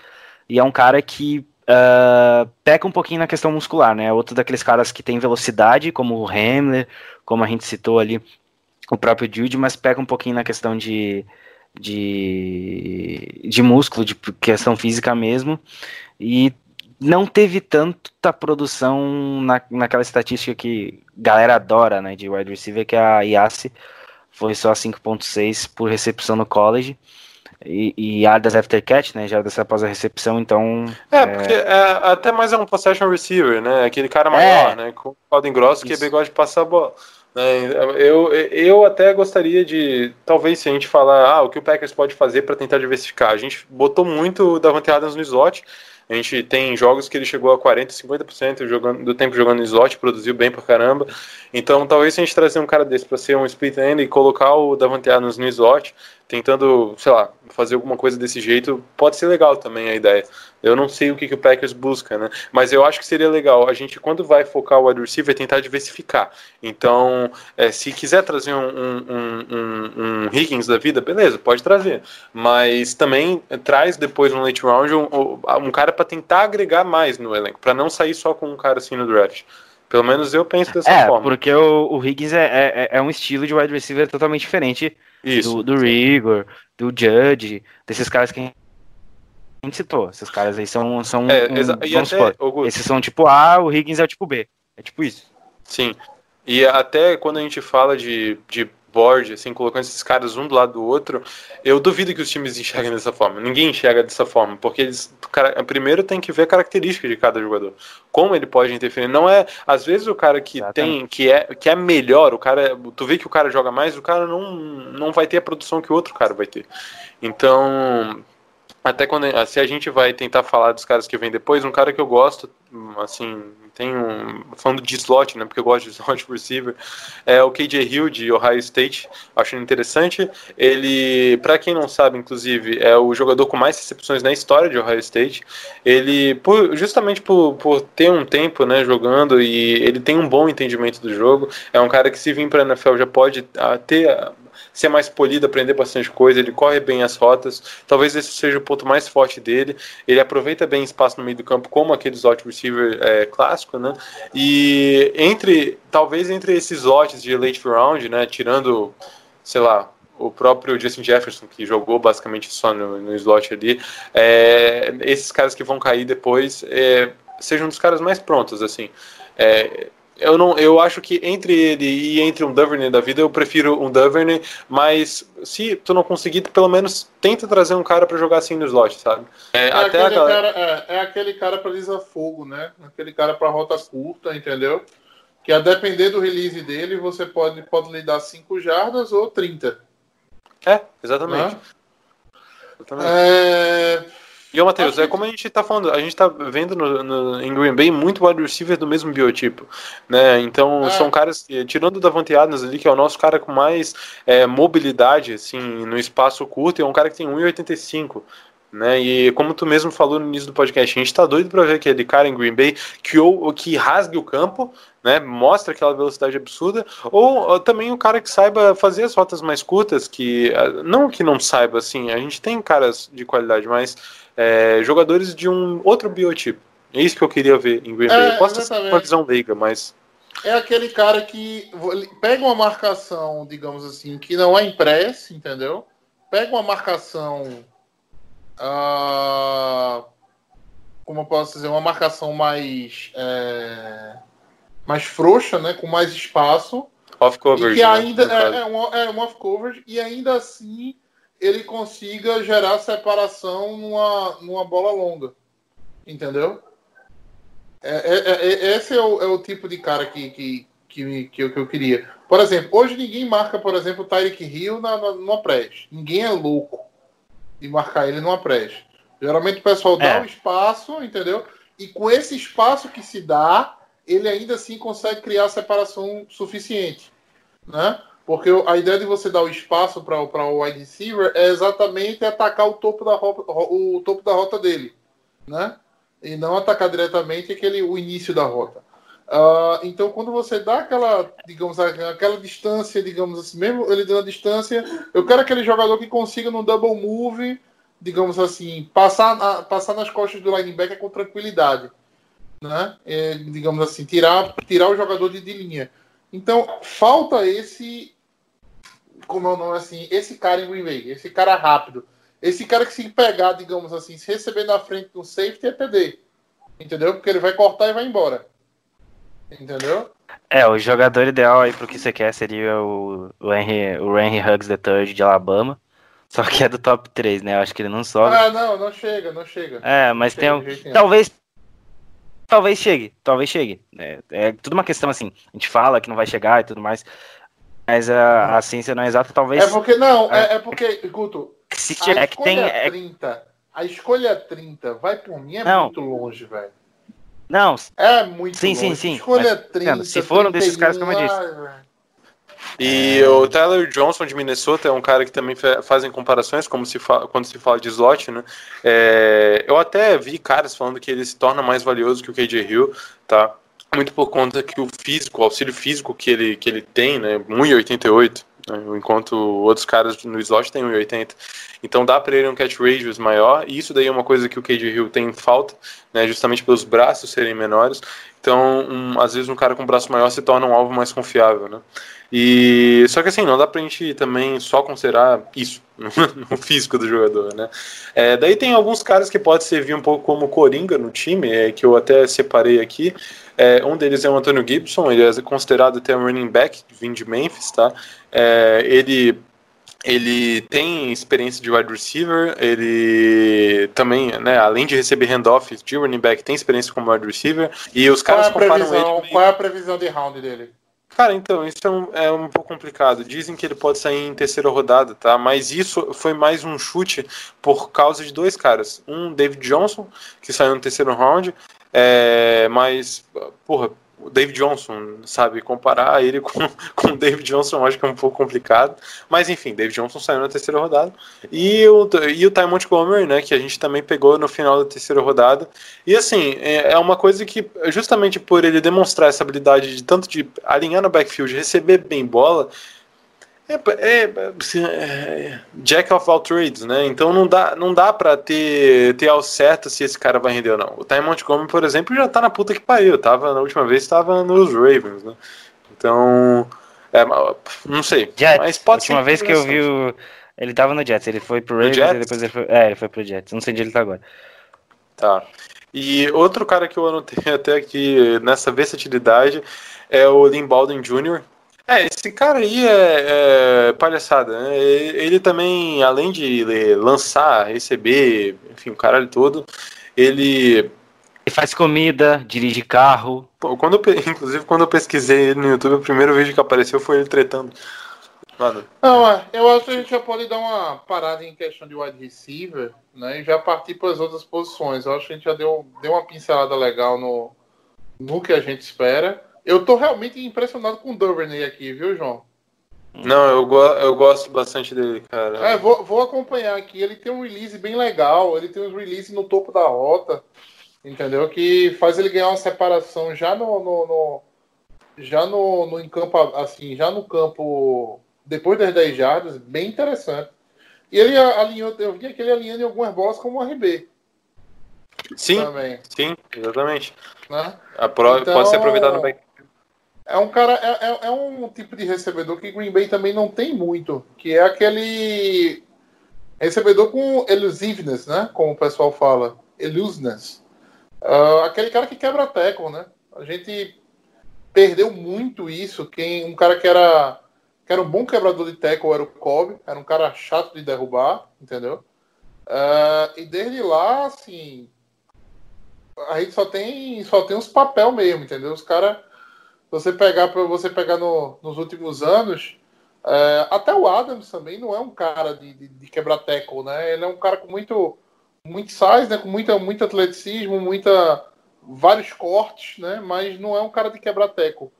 E é um cara que uh, peca um pouquinho na questão muscular, né? Outro daqueles caras que tem velocidade, como o Hamler, como a gente citou ali, o próprio Jude, mas peca um pouquinho na questão de, de, de músculo, de questão física mesmo. E não teve tanta produção na, naquela estatística que galera adora, né, de wide receiver, que é a IASE, foi só 5.6 por recepção no college. E, e yardas after catch, né, jardas após a recepção, então... É, é... porque é, até mais é um possession receiver, né, aquele cara maior, é. né, com caldo grosso, que é gosta de passar a bola. Né, eu, eu até gostaria de, talvez se a gente falar, ah, o que o Packers pode fazer para tentar diversificar. A gente botou muito da Adams no slot, a gente tem jogos que ele chegou a 40%, 50% jogando, do tempo jogando no slot, produziu bem pra caramba. Então, talvez se a gente trazer um cara desse para ser um split end e colocar o Davante Adams no slot, tentando, sei lá, fazer alguma coisa desse jeito, pode ser legal também a ideia. Eu não sei o que, que o Packers busca, né? Mas eu acho que seria legal. A gente, quando vai focar o wide receiver, tentar diversificar. Então, é, se quiser trazer um, um, um, um, Higgins da vida, beleza, pode trazer. Mas também traz depois no late round um, um cara para tentar agregar mais no elenco, para não sair só com um cara assim no draft. Pelo menos eu penso dessa É, forma. porque o, o Higgins é, é, é um estilo de wide receiver totalmente diferente Isso. do, do Rigor, do Judge, desses caras que a gente citou. Esses caras aí são. são É, um- Guto, esses são tipo A, o Higgins é o tipo B. É tipo isso. Sim. E até quando a gente fala de, de board, assim, colocando esses caras um do lado do outro, eu duvido que os times enxerguem dessa forma. Ninguém enxerga dessa forma, porque eles, cara, primeiro tem que ver a característica de cada jogador. Como ele pode interferir. Não é, às vezes o cara que Exatamente. tem, que é, que é melhor, o cara, tu vê que o cara joga mais, o cara não, não vai ter a produção que o outro cara vai ter. Então, até quando se a gente vai tentar falar dos caras que vêm depois, um cara que eu gosto, assim, tem um falando de slot, né? Porque eu gosto de slot receiver, é o KJ Hill de Ohio State. Acho interessante. Ele, para quem não sabe, inclusive, é o jogador com mais recepções na história de Ohio State. Ele, por- justamente por, por ter um tempo, né, jogando e ele tem um bom entendimento do jogo. É um cara que se vir para NFL já pode ah, ter ah, ser mais polido, aprender bastante coisa, ele corre bem as rotas, talvez esse seja o ponto mais forte dele, ele aproveita bem espaço no meio do campo, como aquele slot receiver é, clássico, né, e entre, talvez entre esses slots de late round, né, tirando, sei lá, o próprio Justin Jefferson, que jogou basicamente só no, no slot ali, é, esses caras que vão cair depois, é, sejam um dos caras mais prontos, assim, é, eu não, eu acho que entre ele e entre um Duvernay da vida, eu prefiro um Duvernay, mas se tu não conseguir, tu pelo menos tenta trazer um cara pra jogar assim no slot, sabe? É, É, até aquele galera. cara, é, é aquele cara pra lisa-fogo, né? Aquele cara pra rota curta, entendeu? Que a depender do release dele, você pode, pode lhe dar 5 jardas ou 30. É, exatamente. Né? exatamente. É, E, ô, Matheus, é como a gente tá falando, a gente tá vendo no, no- em Green Bay muito wide receiver do mesmo biotipo, né? Então, É. são caras, que, tirando o Davante Adams ali, que é o nosso cara com mais é, mobilidade, assim, no espaço curto, e é um cara que tem 1,85, né? E como tu mesmo falou no início do podcast, a gente tá doido pra ver aquele cara em Green Bay que, ou, que rasgue o campo, né? Mostra aquela velocidade absurda, ou, ou também o cara que saiba fazer as rotas mais curtas, que ah, não que não saiba, assim, a gente tem caras de qualidade, mas é, jogadores de um outro biotipo. É isso que eu queria ver em Green Bay. É, Posso ter exatamente. uma visão leiga, mas é aquele cara que pega uma marcação, digamos assim, que não é impressa, entendeu? Pega uma marcação. ah, como eu posso dizer? Uma marcação mais. é, mais frouxa, né? Com mais espaço. off E coverage. que né, ainda caso. é, é, um, é um off-coverage e ainda assim ele consiga gerar separação numa, numa bola longa. Entendeu? É, é- é- é- esse é o, é o tipo de cara que, que, que, me- que eu, que eu queria. Por exemplo, hoje ninguém marca, por exemplo, o Tyreek Hill na, na, numa press. Ninguém é louco de marcar ele numa press. Geralmente o pessoal dá É. o espaço, entendeu? E com esse espaço que se dá, ele ainda assim consegue criar separação suficiente, né? Porque a ideia de você dar o espaço para o wide receiver é exatamente atacar o topo da rota, o topo da rota dele, né? E não atacar diretamente aquele, o início da rota. Ah, então, quando você dá aquela, digamos, aquela distância, digamos assim, mesmo ele dando a distância, eu quero aquele jogador que consiga no double move, digamos assim, passar, passar nas costas do linebacker com tranquilidade, né? É, digamos assim, tirar, tirar o jogador de, de linha. Então, falta esse, como é o nome assim, esse cara em Green Bay, esse cara rápido, esse cara que se pegar, digamos assim, se receber na frente do safety é TD, entendeu? Porque ele vai cortar e vai embora, entendeu? É, o jogador ideal aí pro que você quer seria o, o, Henry, o Henry Huggs III de Alabama. Só que é do top 3, né? Eu acho que ele não sobe. Ah, não, não chega, não chega. É, mas tem um, talvez talvez chegue, talvez chegue. É, é tudo uma questão assim, a gente fala que não vai chegar e tudo mais, mas a, a ciência não é exata, talvez É porque, não, é, é porque, Guto, se a tiver, é que escolha tem é- 30, a escolha 30 vai por mim é Não. muito longe, velho. não, É muito Sim, sim, longe. sim, Escolha mas, 30, se for um desses caras, como eu 31, disse. ai. E o Tyler Johnson de Minnesota é um cara que também fa- fazem comparações como se fala, quando se fala de slot, né? É, eu até vi caras falando que ele se torna mais valioso que o KJ Hill, tá? Muito por conta que o físico, o auxílio físico que ele, que ele tem, né? 1,88, né, enquanto outros caras no slot têm 1,80. Então dá para ele um catch radius maior, e isso daí é uma coisa que o KJ Hill tem falta, né, justamente pelos braços serem menores. Então, um, às vezes um cara com braço maior se torna um alvo mais confiável, né? E só que assim, não dá pra gente também só considerar isso no físico do jogador, né? É, daí tem alguns caras que pode servir um pouco como coringa no time, é, que eu até separei aqui. É, um deles é o Antônio Gibson, ele é considerado até um running back, vindo de Memphis, tá? É, ele ele tem experiência de wide receiver, ele também, né, além de receber handoffs de running back, tem experiência como wide receiver, e os Qual é, caras a comparam previsão, ele... qual é a previsão de round dele? Cara, então, isso é um, é um pouco complicado. Dizem que ele pode sair em terceira rodada, tá? Mas isso foi mais um chute por causa de dois caras. Um, David Johnson, que saiu no terceiro round, é, mas, porra, o David Johnson, sabe, comparar ele com, com o David Johnson acho que é um pouco complicado, mas enfim, David Johnson saiu na terceira rodada, e o, e o Ty Montgomery, né, que a gente também pegou no final da terceira rodada, e assim, é, é uma coisa que, justamente por ele demonstrar essa habilidade de tanto de alinhar no backfield, receber bem bola, é, é, assim, é, Jack of all trades, né? Então não dá, não dá pra ter, ter ao certo se esse cara vai render ou não. O Ty Montgomery, por exemplo, já tá na puta que pariu. Tava, na última vez estava nos Ravens, né? Então, é, não sei. Jets. Mas pode a última ser vez que eu vi o... Ele tava no Jets, ele foi pro Ravens Jets? e depois ele foi... É, ele foi pro Jets. Não sei onde ele tá agora. Tá. E outro cara que eu anotei até aqui nessa versatilidade é o Lynn Baldwin Jr., é, esse cara aí é, é palhaçada, né? Ele também, além de lançar, receber, enfim, o caralho todo, ele. Ele faz comida, dirige carro. Pô, quando eu, inclusive, quando eu pesquisei ele no YouTube, o primeiro vídeo que apareceu foi ele tretando. Mano, Não, é, eu acho que a gente já pode dar uma parada em questão de wide receiver, né? E já partir para as outras posições. Eu acho que a gente já deu, deu uma pincelada legal no, no que a gente espera. Eu tô realmente impressionado com o Duvernay aqui, viu, João? não, eu, go eu gosto bastante dele, cara. É, vou, vou acompanhar aqui. Ele tem um release bem legal. Ele tem um release no topo da rota, entendeu? Que faz ele ganhar uma separação já no, no, no- já no, no em campo assim, já no campo depois das 10 jardas, bem interessante. E ele alinhou, eu vi que ele alinhando em algumas bolas como um RB sim, também, sim, exatamente. né? Então- Pode ser aproveitado no back. É um cara, é, é- é um tipo de recebedor que Green Bay também não tem muito, que é aquele recebedor com elusiveness, né? Como o pessoal fala, elusiveness. Ah, aquele cara que quebra tackle, né? A gente perdeu muito isso. Quem um cara que era que era um bom quebrador de tackle era o Cobb, era um cara chato de derrubar, entendeu? Ah, e desde lá, assim, a gente só tem só tem os papel mesmo, entendeu? Os caras você pegar para você pegar no- nos últimos anos, é, até o Adams também não é um cara de, de, de quebrar tackle, né? Ele é um cara com muito muito size, né? Com muita muito atleticismo, muita vários cortes, né? Mas não é um cara de quebrar tackle,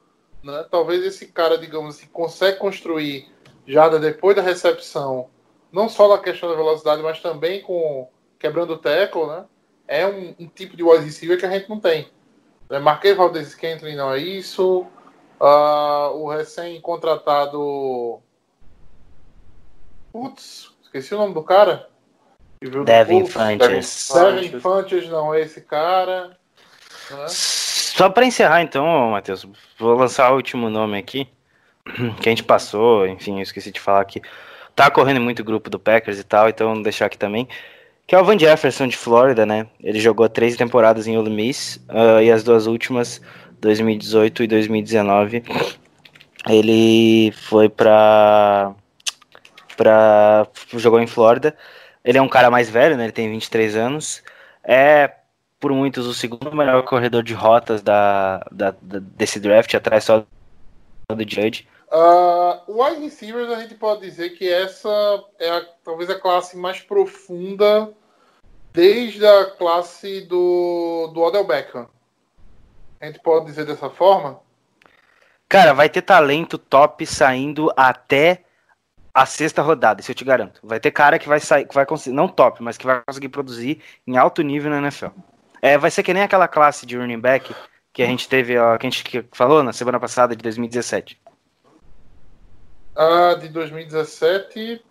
né? Talvez esse cara, digamos assim, consegue construir já depois da recepção, não só na questão da velocidade, mas também com quebrando o né? É um, um tipo de wide receiver que a gente não tem. É, Marquei Valdez Scantling não é isso. Ah, o recém-contratado. Putz, esqueci o nome do cara. Devin. Funches. Devin Funches não é esse cara. né? Só pra encerrar então, Matheus, vou lançar o último nome aqui, que a gente passou, enfim, eu esqueci de falar que tá correndo muito grupo do Packers e tal, então vou deixar aqui também, que é o Van Jefferson de Flórida, né? Ele jogou três temporadas em Ole Miss ah, e as duas últimas, 2018 e 2019, ele foi pra pra jogou em Flórida. Ele é um cara mais velho, né? Ele tem 23 anos. É por muitos o segundo melhor corredor de rotas da, da- da- desse draft, atrás só do Judge. Ah, o wide receivers a gente pode dizer que essa é a- talvez a classe mais profunda desde a classe do, do Odell Beckham. A gente pode dizer dessa forma? Cara, vai ter talento top saindo até a sexta rodada, isso eu te garanto. Vai ter cara que vai sair, que vai conseguir, não top, mas que vai conseguir produzir em alto nível na NFL. É, vai ser que nem aquela classe de running back que a gente teve, ó, que a gente falou na semana passada de 2017. A de 2017.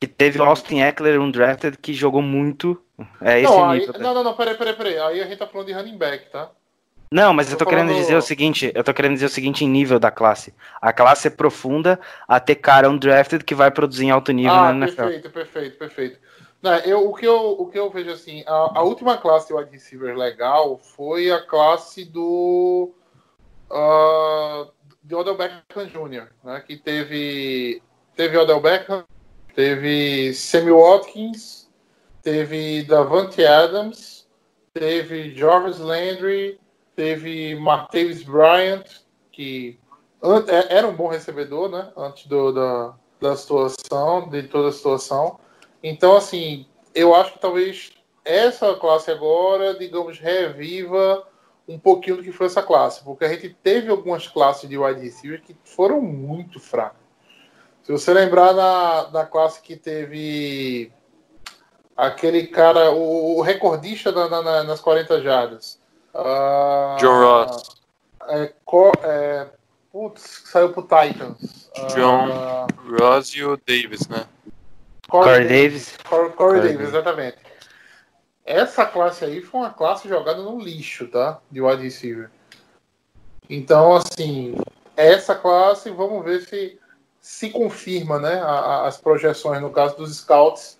Que teve o Austin Eckler, um drafted, que jogou muito. É esse não, aí, nível. tá? não, não, não, peraí, peraí, peraí. Aí a gente tá falando de running back, tá? Não, mas eu Tô tô querendo falando- dizer o seguinte, eu tô querendo dizer o seguinte em nível da classe. A classe é profunda a ter cara undrafted que vai produzir em alto nível Ah, na NFL. perfeito, perfeito, perfeito. Não, eu, o, que eu, o que eu vejo assim, a, a última classe de wide receiver legal foi a classe do. ah, de Odell Beckham Jr., né? Que teve. Teve Odell Beckham, teve Sammy Watkins, teve Davante Adams, teve Jarvis Landry, teve Martavis Bryant, que é- era um bom recebedor, né? Antes do, da, da situação, de toda a situação. Então, assim, eu acho que talvez essa classe agora, digamos, reviva um pouquinho do que foi essa classe, porque a gente teve algumas classes de wide receiver que foram muito fracas. Se você lembrar na, na classe que teve aquele cara, o, o recordista na- na- na- nas 40 jardas. Ah, John Ross. É, é, putz, saiu pro Titans. John- Ah, Ross e o Davis, né? Corey Davis. Corey, Corey Corey Davis, Davis. exatamente. Essa classe aí foi uma classe jogada no lixo, tá? De wide receiver. Então, assim, essa classe, vamos ver se se confirma, né? a- as projeções, no caso dos scouts,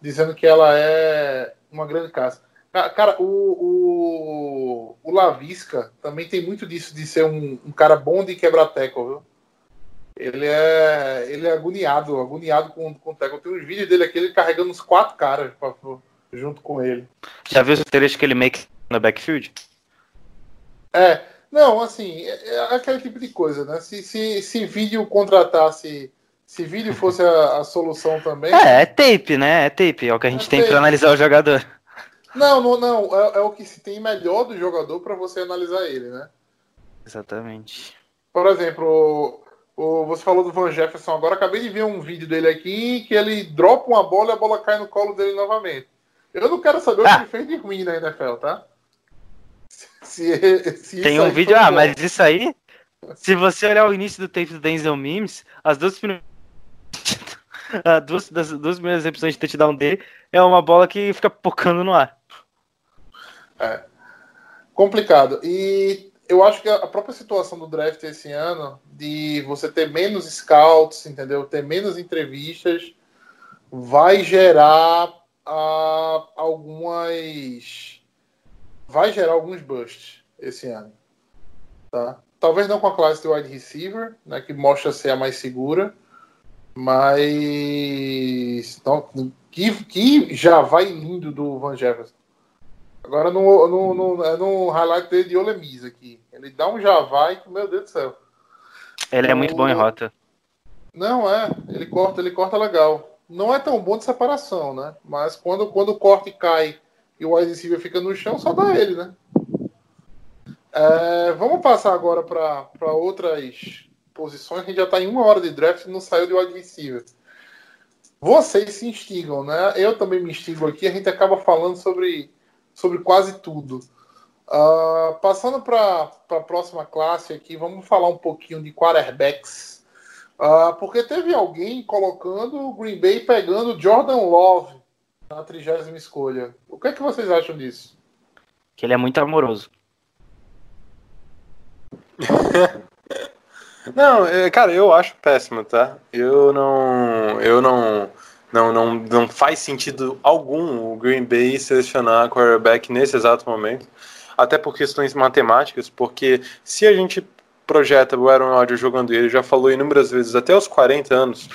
dizendo que ela é uma grande classe. Ca- Cara, o, o, o Lavisca também tem muito disso de ser um, um cara bom de quebrar tackle, viu? Ele é, ele é agoniado, agoniado com, com o tackle. Tem uns vídeos dele aqui, ele carregando uns quatro caras pra- junto com ele. Já viu os trechos que ele make no backfield? É, não, assim, é, é aquele tipo de coisa, né? Se, se, se vídeo contratasse, se vídeo fosse a, a solução também. É, é tape, né? É tape. É o que a gente É tem pra analisar o jogador. Não, não, não. É, é o que se tem melhor do jogador para você analisar ele, né? Exatamente. Por exemplo, o, o- você falou do Van Jefferson agora, acabei de ver um vídeo dele aqui que ele dropa uma bola e a bola cai no colo dele novamente. Eu não quero saber o que Ah. ele fez de ruim na NFL, tá? Se, se Tem um vídeo, ah, bom. mas isso aí, se você olhar o início do tape do Denzel Mims, as duas primeiras. as duas, das duas primeiras recepções de touchdown dele é uma bola que fica pocando no ar. complicado. E eu acho que a própria situação do draft esse ano, de você ter menos scouts, entendeu? Ter menos entrevistas, vai gerar ah, algumas. Vai gerar alguns busts esse ano. Tá? Talvez não com a classe de wide receiver, né, que mostra ser a mais segura, mas. Então, que, que já vai lindo do Van Jefferson. Agora no, no, no, é no highlight dele de Olemis aqui. Ele dá um javai que, meu Deus do céu. Ele é muito bom em O- rota. Não, é. Ele corta, ele corta legal. Não é tão bom de separação, né? Mas quando, quando o corte cai e o wide receiver fica no chão, só dá ele, né? É, vamos passar agora para outras posições. A gente já está em uma hora de draft e não saiu de wide receiver. Vocês se instigam, né? Eu também me instigo aqui. A gente acaba falando sobre, sobre quase tudo. Ah, passando para a próxima classe aqui, vamos falar um pouquinho de quarterbacks. Ah, porque teve alguém colocando o Green Bay pegando Jordan Love na trigésima escolha. O que é que vocês acham disso? Que ele é muito amoroso. Não, é, cara, eu acho péssimo, tá? Eu não. Eu não. Não, não, não faz sentido algum o Green Bay selecionar quarterback nesse exato momento. Até por questões matemáticas, porque se a gente projeta o Aaron Rodgers jogando ele, já falou inúmeras vezes, até os 40 anos,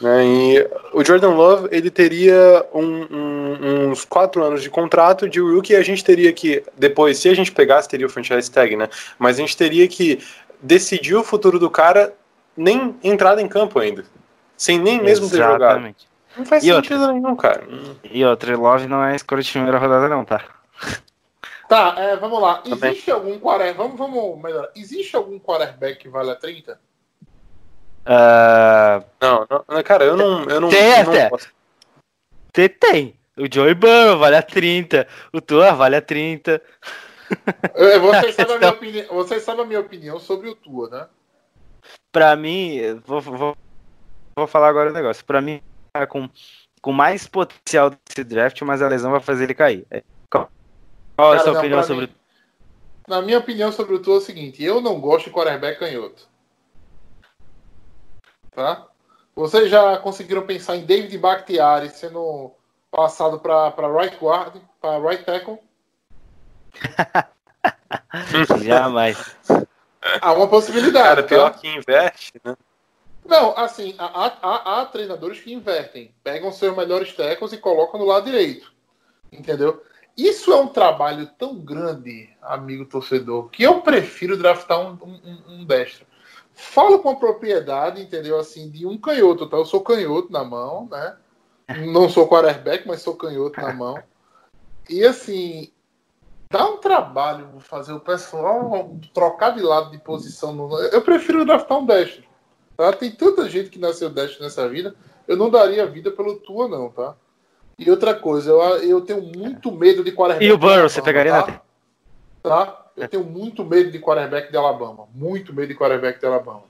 né, e o Jordan Love ele teria um- um- uns 4 anos de contrato de rookie e a gente teria que, depois, se a gente pegasse, teria o franchise tag, né? Mas a gente teria que decidir o futuro do cara nem entrada em campo ainda. Sem nem mesmo ter jogado. Exatamente. Não faz E outra? sentido nenhum, cara. E outra, Love não é escolha de primeira rodada, não, tá? Tá, é, vamos lá. bem. Existe algum quarterback. Vamos, vamos melhorar. Existe algum quarterback que vale a 30? Ah, Não, não, cara, eu não. Eu não, Tem eu não até. posso- Tem, tem. O Joey Burrow vale a 30. O Tua vale a 30. É, Vocês sabem, a minha opinião, vocês sabem a minha opinião sobre o Tua, né? pra mim, vou, vou, vou falar agora um negócio. Pra mim, tá com, com mais potencial desse draft, mas a lesão vai fazer ele cair. Qual, é a sua não, opinião sobre mim- Na minha opinião sobre o Tua é o seguinte: eu não gosto de quarterback canhoto. Tá? Vocês já conseguiram pensar em David Bakhtiari sendo passado para right guard, para right tackle? Jamais. Há uma possibilidade. Cara, tá? pior que investe, né? Não, assim, há, há- há- há treinadores que invertem, pegam seus melhores tackles e colocam no lado direito. Entendeu? Isso é um trabalho tão grande, amigo torcedor, que eu prefiro draftar um, um, um- destro. Falo com a propriedade, entendeu? Assim, de um canhoto, tá? Eu sou canhoto na mão, né? Não sou quarterback, mas sou canhoto na mão. E assim, dá um trabalho fazer o pessoal trocar de lado de posição. No... Eu prefiro draftar um destro. Tá? Tem tanta gente que nasceu destro nessa vida. Eu não daria vida pelo tua, não, tá? E outra coisa, eu, eu tenho muito medo de quarterback. E o Burrow, você pegaria tá? na- Tá? Eu tenho muito medo de quarterback de Alabama. Muito medo de quarterback de Alabama.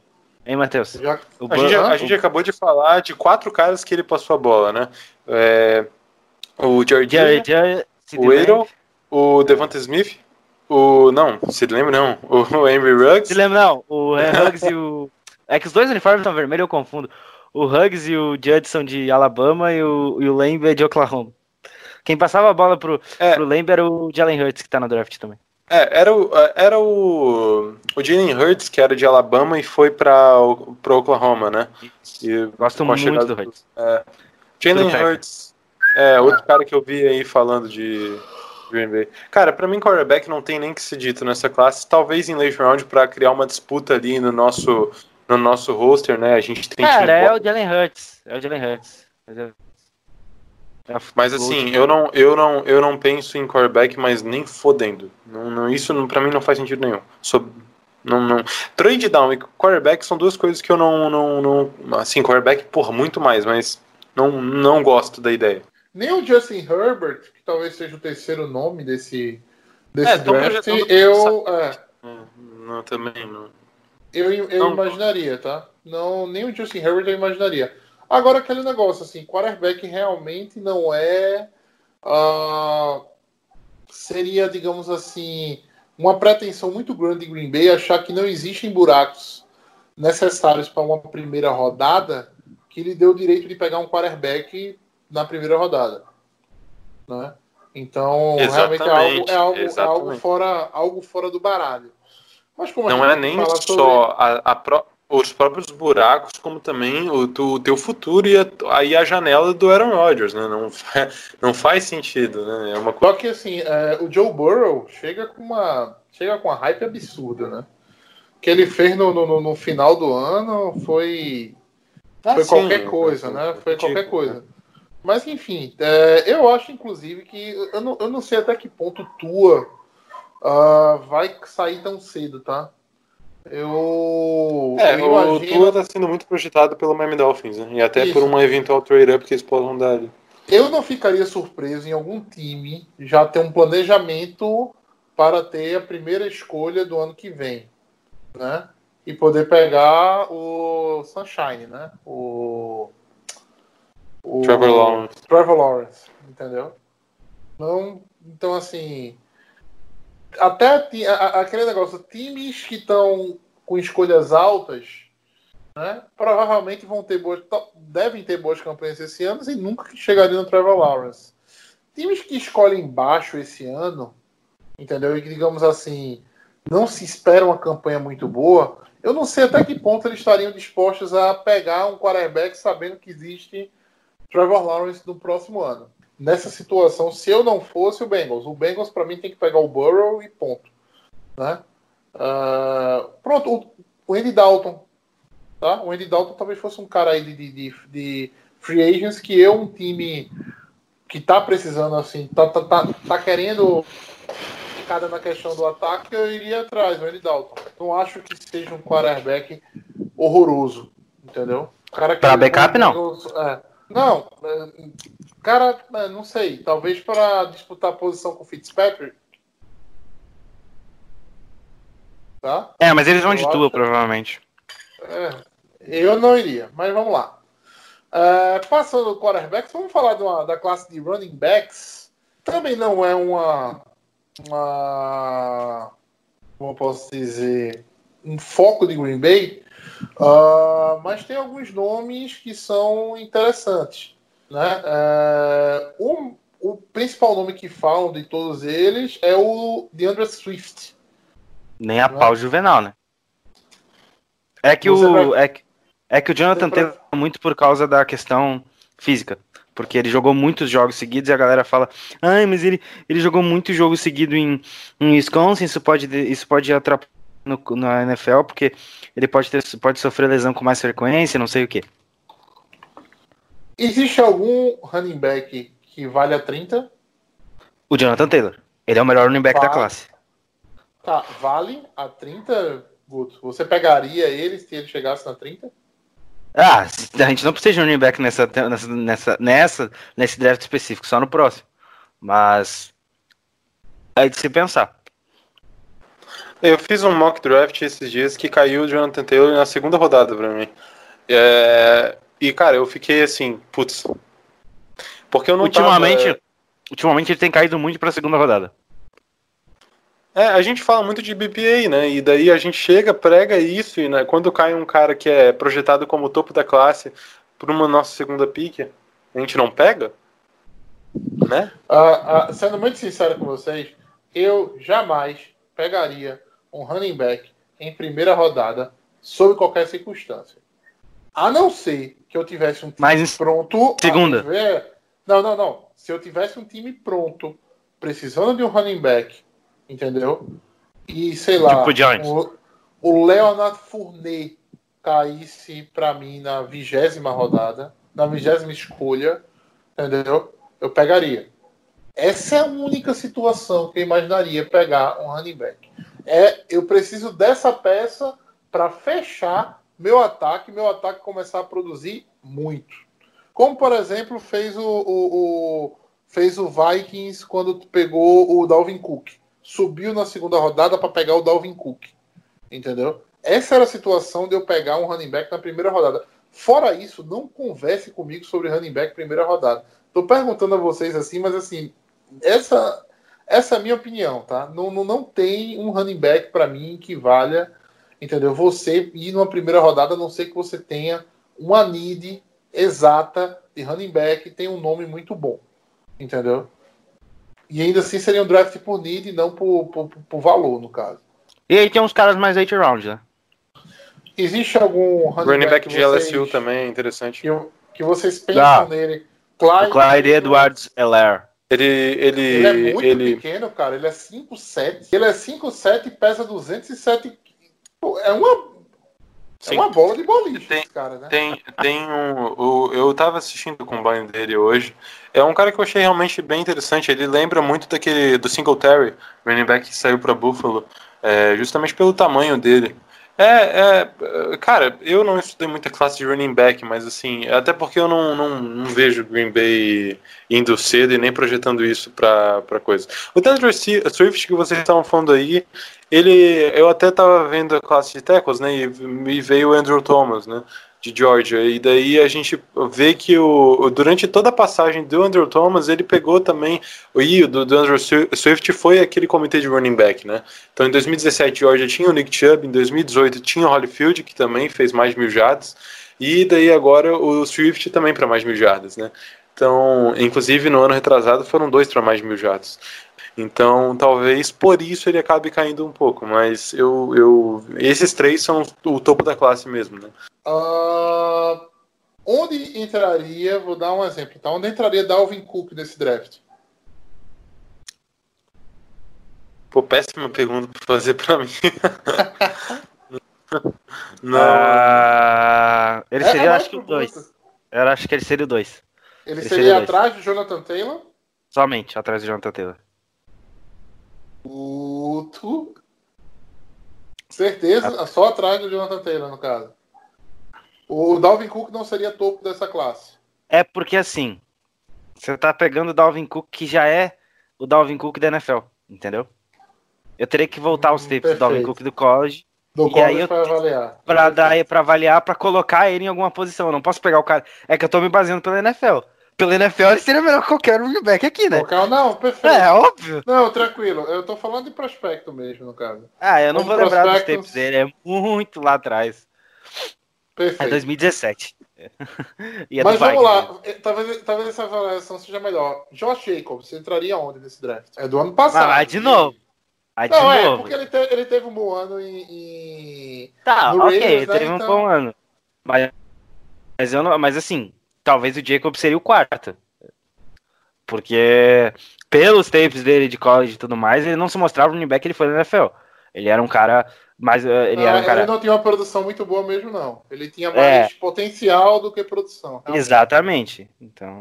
Hein, Matheus? Já... O A gente, a gente acabou de falar de quatro caras que ele passou a bola, né? É, o George, o. Waddle, o Devonta Smith, o. Não, se lembra não. O Henry Ruggs. Se lembra, não? O Hugs e o. É que os dois uniformes estão vermelhos, eu confundo. O Hugs e o Judge são de Alabama e o, e o é de Oklahoma. Quem passava a bola pro, É. pro era o Jalen Hurts, que tá no draft também. É, era o, era o, o Jalen Hurts, que era de Alabama e foi para o Oklahoma, né? E Gosto muito chegada do Hurts. É. Jalen. Hurts. É, outro cara que eu vi aí falando de Green Bay. Cara, pra mim, quarterback não tem nem que ser dito nessa classe. Talvez em late round pra criar uma disputa ali no nosso, no nosso roster, né? A gente tem Cara, é o Jalen Hurts. É o Jalen Hurts. Mas, é- é Mas assim, eu não, eu não, eu não penso em quarterback, mas nem fodendo. Não, não, isso não, pra mim não faz sentido nenhum. Sou, não, não. Trade down e quarterback são duas coisas que eu não, não, não assim, quarterback, porra, muito mais, mas não, não gosto da ideia. Nem o Justin Herbert, que talvez seja o terceiro nome desse, desse É, draft, eu, é, Não, também não. Eu, eu Não. imaginaria, tá? Não, nem o Justin Herbert eu imaginaria. Agora, aquele negócio, assim, quarterback realmente não é. ah, seria, digamos assim, uma pretensão muito grande de Green Bay achar que não existem buracos necessários para uma primeira rodada que lhe deu o direito de pegar um quarterback na primeira rodada. Né? Então, realmente é algo, é algo, é algo, exatamente. fora, algo fora do baralho. Mas como a Não é nem só a, a pró- os próprios buracos, como também o, tu- o teu futuro e a, aí a janela do Aaron Rodgers, né? Não, não faz sentido, né? É uma coisa. Só que assim, é, o Joe Burrow chega com uma chega com uma hype absurda, né? O que ele fez no, no, no final do ano foi foi sim, qualquer coisa, né? Foi ridículo, qualquer coisa. Mas enfim, é, eu acho inclusive que eu não, eu não sei até que ponto tua ah, vai sair tão cedo, tá? Eu, É, eu o imagino, Tua tá sendo muito projetado pelo Miami Dolphins, né? E até Isso. por uma eventual trade-up que eles possam dar ali. eu não ficaria surpreso em algum time já ter um planejamento para ter a primeira escolha do ano que vem, né? E poder pegar o Sunshine, né? O, o Trevor Lawrence. Trevor Lawrence, entendeu? Não, então assim, até aquele negócio, times que estão com escolhas altas, né? Provavelmente vão ter boas, devem ter boas campanhas esse ano e nunca chegariam no Trevor Lawrence. Times que escolhem baixo esse ano, entendeu? E digamos assim, não se espera uma campanha muito boa. Eu não sei até que ponto eles estariam dispostos a pegar um quarterback sabendo que existe Trevor Lawrence no próximo ano. Nessa situação, se eu não fosse o Bengals, o Bengals para mim tem que pegar o Burrow e ponto. Né? Ah, pronto, o, o Andy Dalton. Tá? O Andy Dalton talvez fosse um cara aí de, de, de, de free agents que eu, um time que tá precisando, assim, tá, tá, tá, tá querendo cada na questão do ataque, eu iria atrás, o Andy Dalton. Não acho que seja um quarterback horroroso, entendeu? O Cara que Pra backup, não. É. Não, é, cara, não sei. Talvez para disputar a posição com o Fitzpatrick. Tá? É, mas eles vão Eu de tua, provavelmente. é, eu não iria, mas vamos lá. É, passando do quarterbacks, vamos falar uma- da classe de running backs. Também não é uma, uma como eu posso dizer, um foco de Green Bay, ah, mas tem alguns nomes que são interessantes. Né? É, o, o principal nome que falam de todos eles é o DeAndre Swift. Nem a Não é? pau juvenal, né? É que, Você o, vai- é, que- é que o Jonathan Taylor é muito por causa da questão física. Porque ele jogou muitos jogos seguidos e a galera fala: Ai, mas ele, ele jogou muito jogo seguido em, em Wisconsin, isso pode, isso pode atrapalhar no, na NFL, porque ele pode, ter, pode sofrer lesão com mais frequência, não sei o que. Existe algum running back que vale a 30? O Jonathan Taylor. Ele é o melhor running back da Vale. classe. Tá, vale a 30, Guto? Você pegaria ele se ele chegasse na 30? Ah, a gente não precisa de running back nessa, nessa, nessa, nessa, nesse draft específico, só no próximo. Mas. É de se pensar. Eu fiz um mock draft esses dias que caiu o Jonathan Taylor na segunda rodada pra mim. É, E, cara, eu fiquei assim, putz. Porque eu não ultimamente, tava- ultimamente ele tem caído muito pra segunda rodada. É, a gente fala muito de BPA, né? E daí a gente chega, prega isso, e né, quando cai um cara que é projetado como topo da classe por uma nossa segunda pick, a gente não pega? Né? Ah, ah, sendo muito sincero com vocês, eu jamais pegaria um running back em primeira rodada sob qualquer circunstância. A não ser que eu tivesse um time Mas pronto. segunda. ver- Não, não, não. Se eu tivesse um time pronto, precisando de um running back, entendeu? E sei lá, Tipo o, o Leonard Fournet caísse pra mim na vigésima rodada, na vigésima escolha, entendeu? Eu pegaria. Essa é a única situação que eu imaginaria pegar um running back. É, eu preciso dessa peça para fechar meu ataque, meu ataque começar a produzir muito. Como por exemplo fez o, o- o- fez o Vikings quando pegou o Dalvin Cook, subiu na segunda rodada para pegar o Dalvin Cook, entendeu? Essa era a situação de eu pegar um running back na primeira rodada. Fora isso, não converse comigo sobre running back primeira rodada. Tô perguntando a vocês assim, mas assim, essa essa é a minha opinião, tá? Não, não, não tem um running back para mim que valha, entendeu? Você ir numa primeira rodada, a não ser que você tenha uma need exata de running back, tem um nome muito bom, entendeu? E ainda assim seria um draft por need e não por, por, por valor, no caso. E aí tem uns caras mais 8 round, né? Existe algum running, Running back que de LSU vocês- também é interessante. Que, que vocês pensam Ah. nele? Clyde, Clyde Edwards Elair. Ele, ele, Ele é muito ele, pequeno, cara. Ele é 5'7". Ele é 5'7" e pesa 207 Pô, É uma, é Sim. uma bola de boliche, Tem- cara, né? Tem, tem um. O, eu tava assistindo o combine dele hoje. É um cara que eu achei realmente bem interessante. Ele lembra muito daquele do Singletary, running back que saiu para Buffalo, é, justamente pelo tamanho dele. É, é, cara, eu não estudei muita classe de running back, mas assim, até porque eu não, não, não vejo Green Bay indo cedo e nem projetando isso pra, pra coisa. O Taylor Swift que vocês estavam falando aí, ele, eu até tava vendo a classe de tackles, né, e me veio o Andrew Thomas, né, de Georgia, e daí a gente vê que o, durante toda a passagem do Andrew Thomas, ele pegou também, o do, do Andrew Swift foi aquele comitê de running back, né, então em 2017 Georgia tinha o Nick Chubb, em 2018 tinha o Holyfield, que também fez mais mil jardas, e daí agora o Swift também para mais mil jardas, né, então, inclusive no ano retrasado foram dois para mais mil jardas. Então, talvez por isso ele acabe caindo um pouco, mas eu, eu esses três são o topo da classe mesmo, né? Ah, onde entraria, vou dar um exemplo, então, onde entraria Dalvin Cook nesse draft? Pô, péssima pergunta pra fazer pra mim. Não, Ah, ele É- é seria, mais acho que o profundo. 2. Eu acho que ele seria o 2. Ele Esse seria seria dois. atrás do Jonathan Taylor? Somente, atrás do Jonathan Taylor. Puto. Certeza, só atrás do Jonathan Taylor, no caso. O Dalvin Cook não seria topo dessa classe. É porque assim, você tá pegando o Dalvin Cook que já é o Dalvin Cook da NFL, entendeu? Eu teria que voltar aos Hum, tapes do Dalvin. Cook do college Do E aí college eu para avaliar. Pra, dar, pra avaliar, pra colocar ele em alguma posição. Eu não posso pegar o cara. É que eu tô me baseando pela NFL. Pela NFL ele seria melhor que qualquer running back aqui, né? Qualquer- Não, perfeito. É, óbvio. Não, tranquilo. Eu tô falando de prospecto mesmo, no caso. Ah, eu não Como vou lembrar dos tempos dele, é muito lá atrás. É Perfeito. 2017. E é Mas vamos Vikings, lá. Eh, Talvez, talvez essa avaliação seja melhor. Josh Jacobs, você entraria onde nesse draft? É do ano passado. Ah, de novo. Aí de Não, é, novo. porque ele, te- ele teve um bom ano em. em- Tá, no ok, Raiders, né, teve um então- bom ano. Mas, mas, eu não, mas assim, talvez o Jacob seria o quarto. Porque pelos tapes dele de college e tudo mais, ele não se mostrava o running back que ele foi na NFL. Ele era um cara mais. eh, Ele Ah, era um cara. não tinha uma produção muito boa mesmo, não. Ele tinha mais É. potencial do que produção. realmente. Exatamente. Então.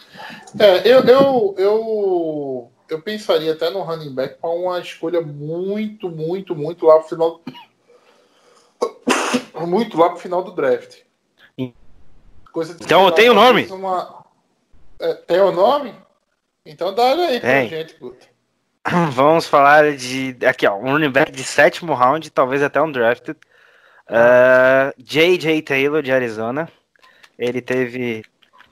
É, eu, eu, eu, eu pensaria até no running back com uma escolha muito, muito, muito lá pro final. Muito lá pro final do draft. Coisa Então, tem o nome? Uma... É, tem o nome? Então dá aí pra Tem. gente, Guto. Vamos falar de. Aqui, ó. Um running back de sétimo round, talvez até um drafted. Uh, J.J. Taylor, de Arizona. Ele teve.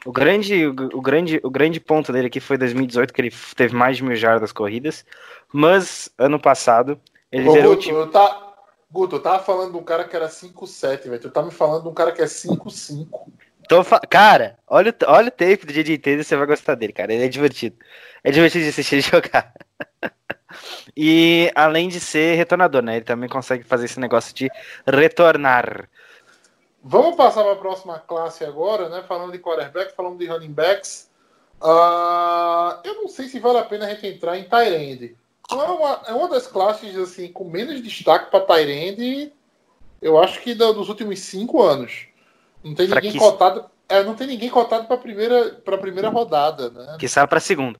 O grande, o, grande, o grande ponto dele aqui foi 2018, que ele teve mais de mil jardas corridas. Mas, ano passado, ele Ô, Guto, time. eu tá... Guto, eu tava falando de um cara que era 5'7, velho. Tu tá me falando de um cara que é 5'5. Tô fa- Cara, olha, olha o tape do J.J. Taylor, você vai gostar dele, cara. Ele é divertido. É divertido de assistir ele jogar. e além de ser retornador, né? Ele também consegue fazer esse negócio de retornar. Vamos passar para a próxima classe agora, né? Falando de quarterback, falando de running backs. Ah, eu não sei se vale a pena a gente entrar em Tyrande. É uma, é uma das classes assim com menos destaque para Tyrande, eu acho que dos últimos cinco anos. Não tem ninguém cotado. É, não tem ninguém cotado para primeira para primeira rodada, né? Que sai pra segunda.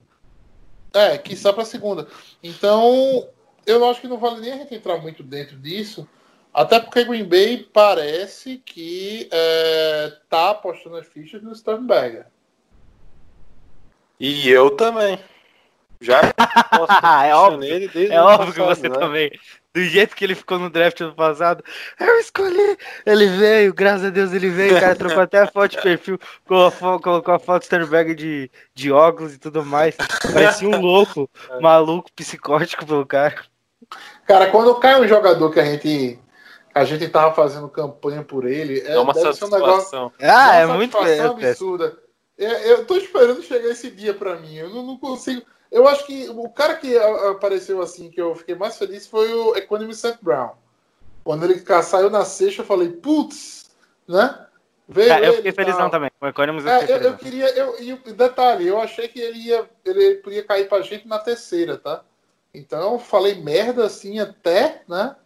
É, que para a segunda. Então, eu acho que não vale nem a gente entrar muito dentro disso, até porque Green Bay parece que é, tá apostando as fichas no Sternberger. E eu também. Já é óbvio. nele desde É óbvio que passado, você né? também. Do jeito que ele ficou no draft ano passado, eu escolhi. Ele veio, graças a Deus ele veio. O cara trocou até a foto de perfil, colocou a fo- colocou a foto do Sternberg de, de óculos e tudo mais. Parecia um louco, maluco, psicótico pelo cara. Cara, quando cai um jogador que a gente a gente tava fazendo campanha por ele, é, É uma ser um negócio satisfação. Ah, é uma muito. satisfação é, é, absurda. É, eu tô esperando chegar esse dia pra mim. Eu não, não consigo. Eu acho que o cara que apareceu assim, que eu fiquei mais feliz, foi o Economy St. Brown. Quando ele saiu na sexta, eu falei, putz, né? Veio É, eu ele fiquei tal. felizão também. O Economus eu É, eu, eu queria. Eu, e detalhe, eu achei que ele ia, ele podia cair pra gente na terceira, tá? Então, falei merda assim até, né?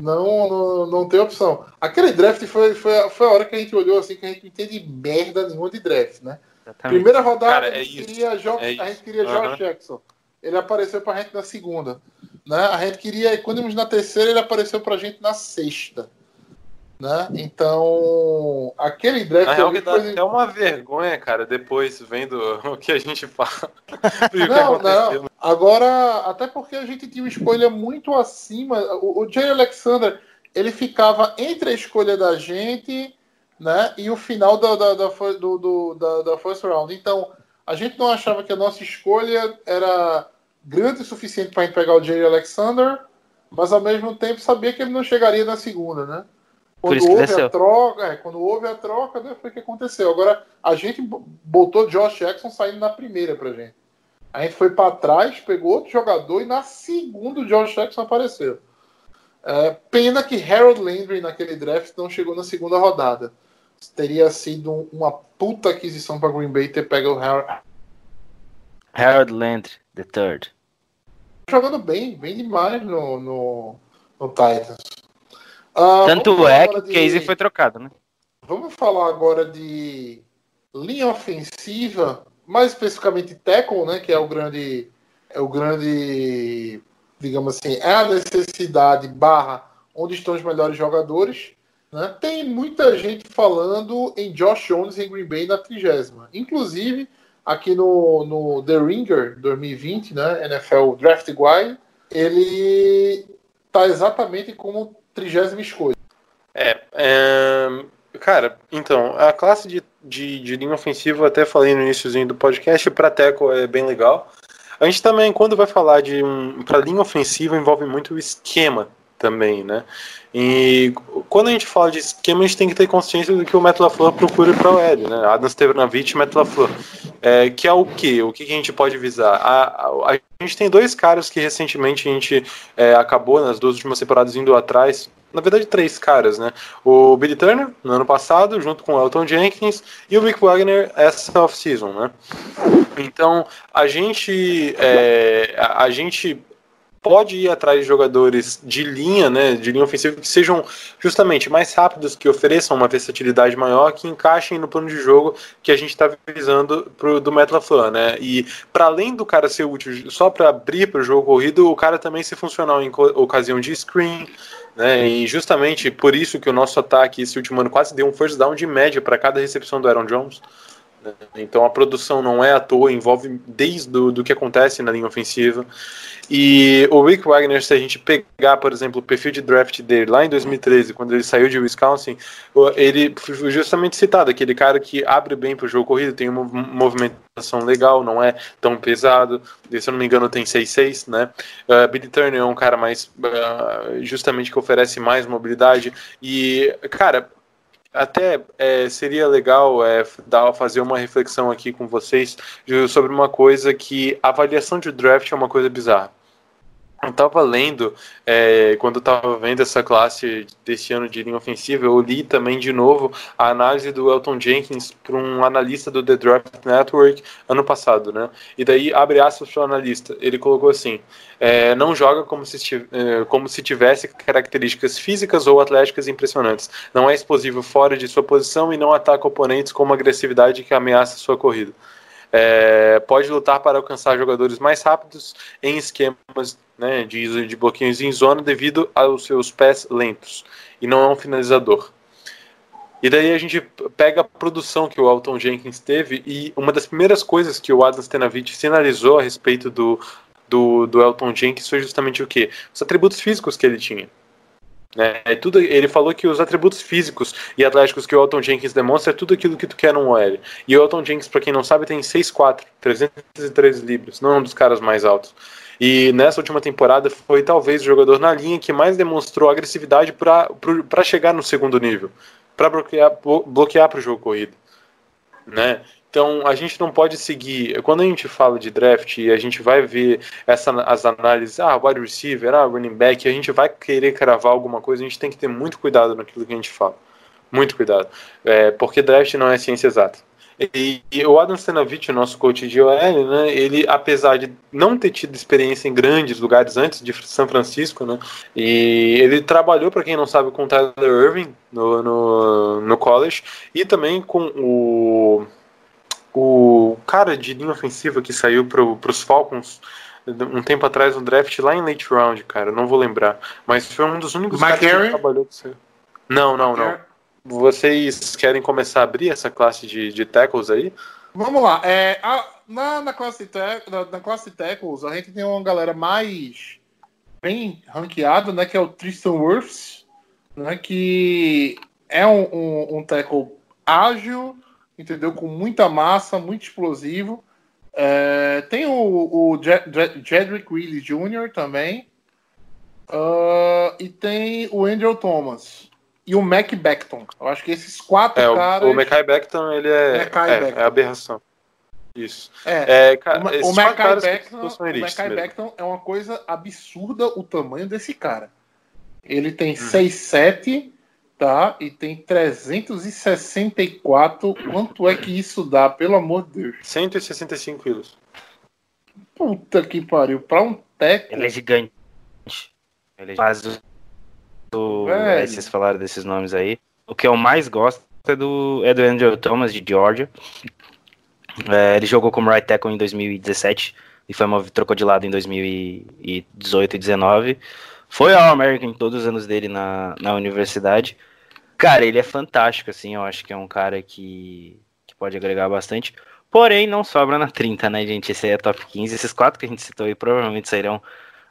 Não, não, não tem opção. Aquele draft foi, foi, foi a hora que a gente olhou assim, que a gente não entende merda nenhuma de draft, né? Exatamente. Primeira rodada, Cara, a é gente isso, queria, Jo- é a gente queria. Josh Jackson. Ele apareceu pra gente na segunda. Né? A gente queria Economus na terceira, ele apareceu pra gente na sexta. Né? Então, aquele draft Na real, que dá até uma vergonha, cara, depois vendo o que a gente fala. Não, não. Agora, até porque a gente tinha uma escolha muito acima. O, o Jay Alexander, ele ficava entre a escolha da gente né, e o final da, da, da, do, do- da, da first round. Então, a gente não achava que a nossa escolha era grande o suficiente para pegar o Jay Alexander, mas ao mesmo tempo sabia que ele não chegaria na segunda, né? Quando houve desceu. a troca, é, quando houve a troca, né, foi o que aconteceu. Agora, a gente bo- botou Josh Jackson saindo na primeira pra gente. A gente foi para trás, pegou outro jogador e na segunda o Josh Jackson apareceu. É, pena que Harold Landry naquele draft não chegou na segunda rodada. Teria sido um- uma puta aquisição para Green Bay ter pego o Harold. Harold Landry, the third. Jogando bem, bem demais no, no, no Titans. Ah, Tanto é que o Casey foi trocado, né? Vamos falar agora de linha ofensiva, mais especificamente tackle, né, que é o grande é o grande, digamos assim, é a necessidade barra onde estão os melhores jogadores, né? Tem muita gente falando em Josh Jones em Green Bay na trigésima. Inclusive, aqui no, no The Ringer 2020, né, NFL Draft Guide, ele tá exatamente como trigésima escolha. É, é, cara, então, a classe de, de, de linha ofensiva, até falei no iníciozinho do podcast, para Teco é bem legal. A gente também, quando vai falar de um. Para linha ofensiva, envolve muito o esquema também, né? E quando a gente fala de esquema, a gente tem que ter consciência do que o Matt LaFleur procura para o L, né? Adam Stevanovic e Matt LaFleur. É, que é o quê? O que a gente pode visar? A, a, a gente tem dois caras que recentemente a gente é, acabou, nas duas últimas temporadas, indo atrás. Na verdade, três caras, né? O Billy Turner, no ano passado, junto com o Elton Jenkins, e o Rick Wagner essa off-season, né? Então, a gente, é, a, a gente pode ir atrás de jogadores de linha, né, de linha ofensiva que sejam justamente mais rápidos, que ofereçam uma versatilidade maior, que encaixem no plano de jogo que a gente está visando pro, do Metlaflan, né? E para além do cara ser útil só para abrir para o jogo corrido, o cara também ser funcional em ocasião de screen, né? E justamente por isso que o nosso ataque esse último ano quase deu um first down de média para cada recepção do Aaron Jones. Então a produção não é à toa, envolve desde do, do que acontece na linha ofensiva. E o Rick Wagner, se a gente pegar, por exemplo, o perfil de draft dele lá em 2013, quando ele saiu de Wisconsin, ele foi justamente citado, aquele cara que abre bem para o jogo corrido, tem uma movimentação legal, não é tão pesado, se eu não me engano tem 6'6", né? Uh, Billy Turner é um cara mais, uh, justamente que oferece mais mobilidade, e, cara, até é, seria legal é, dar, fazer uma reflexão aqui com vocês sobre uma coisa que avaliação de draft é uma coisa bizarra. Eu estava lendo, é, quando eu estava vendo essa classe desse ano de linha ofensiva, eu li também de novo a análise do Elton Jenkins para um analista do The Draft Network ano passado, né? E daí, abre aspas para o analista, ele colocou assim, é, não joga como se, é, como se tivesse características físicas ou atléticas impressionantes, não é explosivo fora de sua posição e não ataca oponentes com uma agressividade que ameaça sua corrida. É, pode lutar para alcançar jogadores mais rápidos em esquemas né, de, de bloqueios em zona devido aos seus pés lentos e não é um finalizador. E daí a gente pega a produção que o Alton Jenkins teve e uma das primeiras coisas que o Adam Stenavich sinalizou a respeito do, do, do Elton Jenkins foi justamente o que? Os atributos físicos que ele tinha. Né? É tudo, ele falou que os atributos físicos e atléticos que o Elton Jenkins demonstra é tudo aquilo que tu quer num OL. E o Elton Jenkins, para quem não sabe, tem 6'4", 313 libras, não é um dos caras mais altos. E nessa última temporada foi talvez o jogador na linha que mais demonstrou agressividade para chegar no segundo nível, para bloquear bloquear para o jogo corrido, né? Então a gente não pode seguir. Quando a gente fala de draft e a gente vai ver essa, as análises, ah, wide receiver, ah, running back, a gente vai querer cravar alguma coisa, a gente tem que ter muito cuidado naquilo que a gente fala. Muito cuidado. É, porque draft não é ciência exata. E, e, o Adam Stenavich, o nosso coach de OL, né, ele, apesar de não ter tido experiência em grandes lugares antes de São Francisco, né, e ele trabalhou, para quem não sabe, com o Tyler Irving no, no, no college e também com o, o cara de linha ofensiva que saiu para os Falcons um tempo atrás no draft lá em late round, cara, não vou lembrar, mas foi um dos únicos caras que trabalhou com você. Não, não, não. Vocês querem começar a abrir essa classe de, de tackles aí? Vamos lá. É, a, na, na, classe de na, na, classe tackles, a gente tem uma galera mais bem ranqueada, né? Que é o Tristan Wirfs, né? Que é um, um, um tackle ágil, entendeu? Com muita massa, muito explosivo. É, tem o, o Jedrick Willis Jr. também. Uh, e tem o Andrew Thomas e o Mac Beckton. Eu acho que esses quatro é, caras. O, o Mackay Beckton, ele é, é, é, aberração. Isso. É, é cara, o, o Mackay Beckton, o Mackay Beckton é uma coisa absurda o tamanho desse cara. Ele tem hum. 6'7", tá? E tem 364. Quanto é que isso dá, pelo amor de Deus? 165 quilos. Puta que pariu. Pra um teco. Ele é gigante. Ele é quase do, é, vocês falaram desses nomes aí. O que eu mais gosto é do, é do Andrew Thomas, de Georgia. É, ele jogou como right tackle em 2017 e foi trocou de lado em 2018 e 2019. Foi ao American todos os anos dele na, na universidade. Cara, ele é fantástico, assim. Eu acho que é um cara que, que pode agregar bastante. Porém, não sobra na 30, né, gente? Esse aí é top 15. Esses quatro que a gente citou aí provavelmente sairão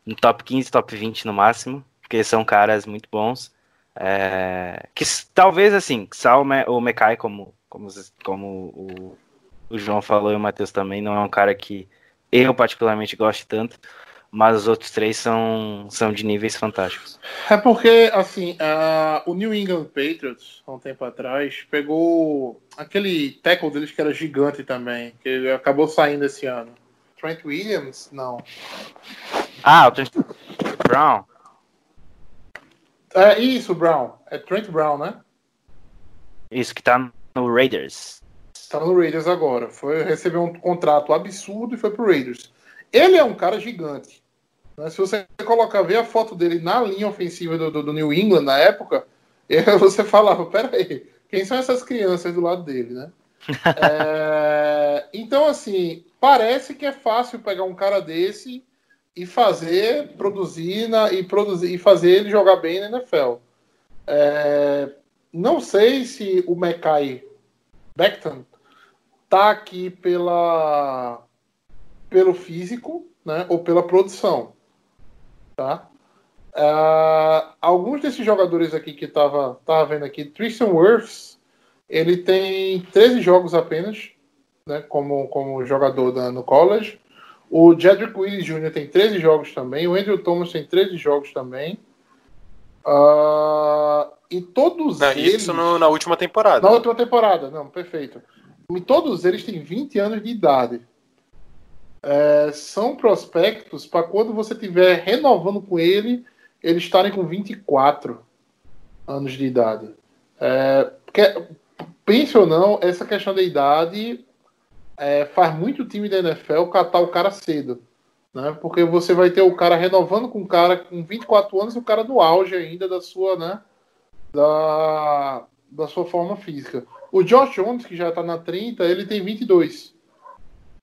no top 15, top 20 no máximo porque são caras muito bons. É, que talvez assim, só o, Me, o Mekai, como, como, como o, o João falou e o Matheus também, não é um cara que eu particularmente gosto tanto, mas os outros três são, são de níveis fantásticos. É porque, assim, a- o New England Patriots, há um tempo atrás, pegou aquele tackle deles que era gigante também, que acabou saindo esse ano. Trent Williams? Não. Ah, o Trent Brown. É isso, Brown. É Trent Brown, né? Isso que tá no Raiders. Tá no Raiders agora. Foi receber um contrato absurdo e foi pro Raiders. Ele é um cara gigante. né? Se você colocar, ver a foto dele na linha ofensiva do, do- do New England na época, você falava, peraí, quem são essas crianças do lado dele, né? É, então, assim, parece que é fácil pegar um cara desse e fazer, produzir na, e produzir e fazer ele jogar bem na NFL. É, não sei se o Mekai Beckton tá aqui pela pelo físico, né, ou pela produção, tá? Ah, alguns desses jogadores aqui que tava tava vendo aqui, Tristan Wirfs, ele tem 13 jogos apenas, né, como como jogador da, no college. O Jedrick Willis Jr. tem 13 jogos também, o Andrew Thomas tem 13 jogos também. Ah, e todos Não, eles isso no- na última temporada. na última temporada, não, perfeito. E todos eles têm 20 anos de idade. É, são prospectos para quando você estiver renovando com ele, eles estarem com 24 anos de idade. É, porque, pense ou não, essa questão da idade é, faz muito time da NFL catar o cara cedo. Né? Porque você vai ter o cara renovando com o cara com 24 anos e o cara no auge ainda da sua, né? Da, da sua forma física. O Josh Jones, que já está na 30, ele tem 22.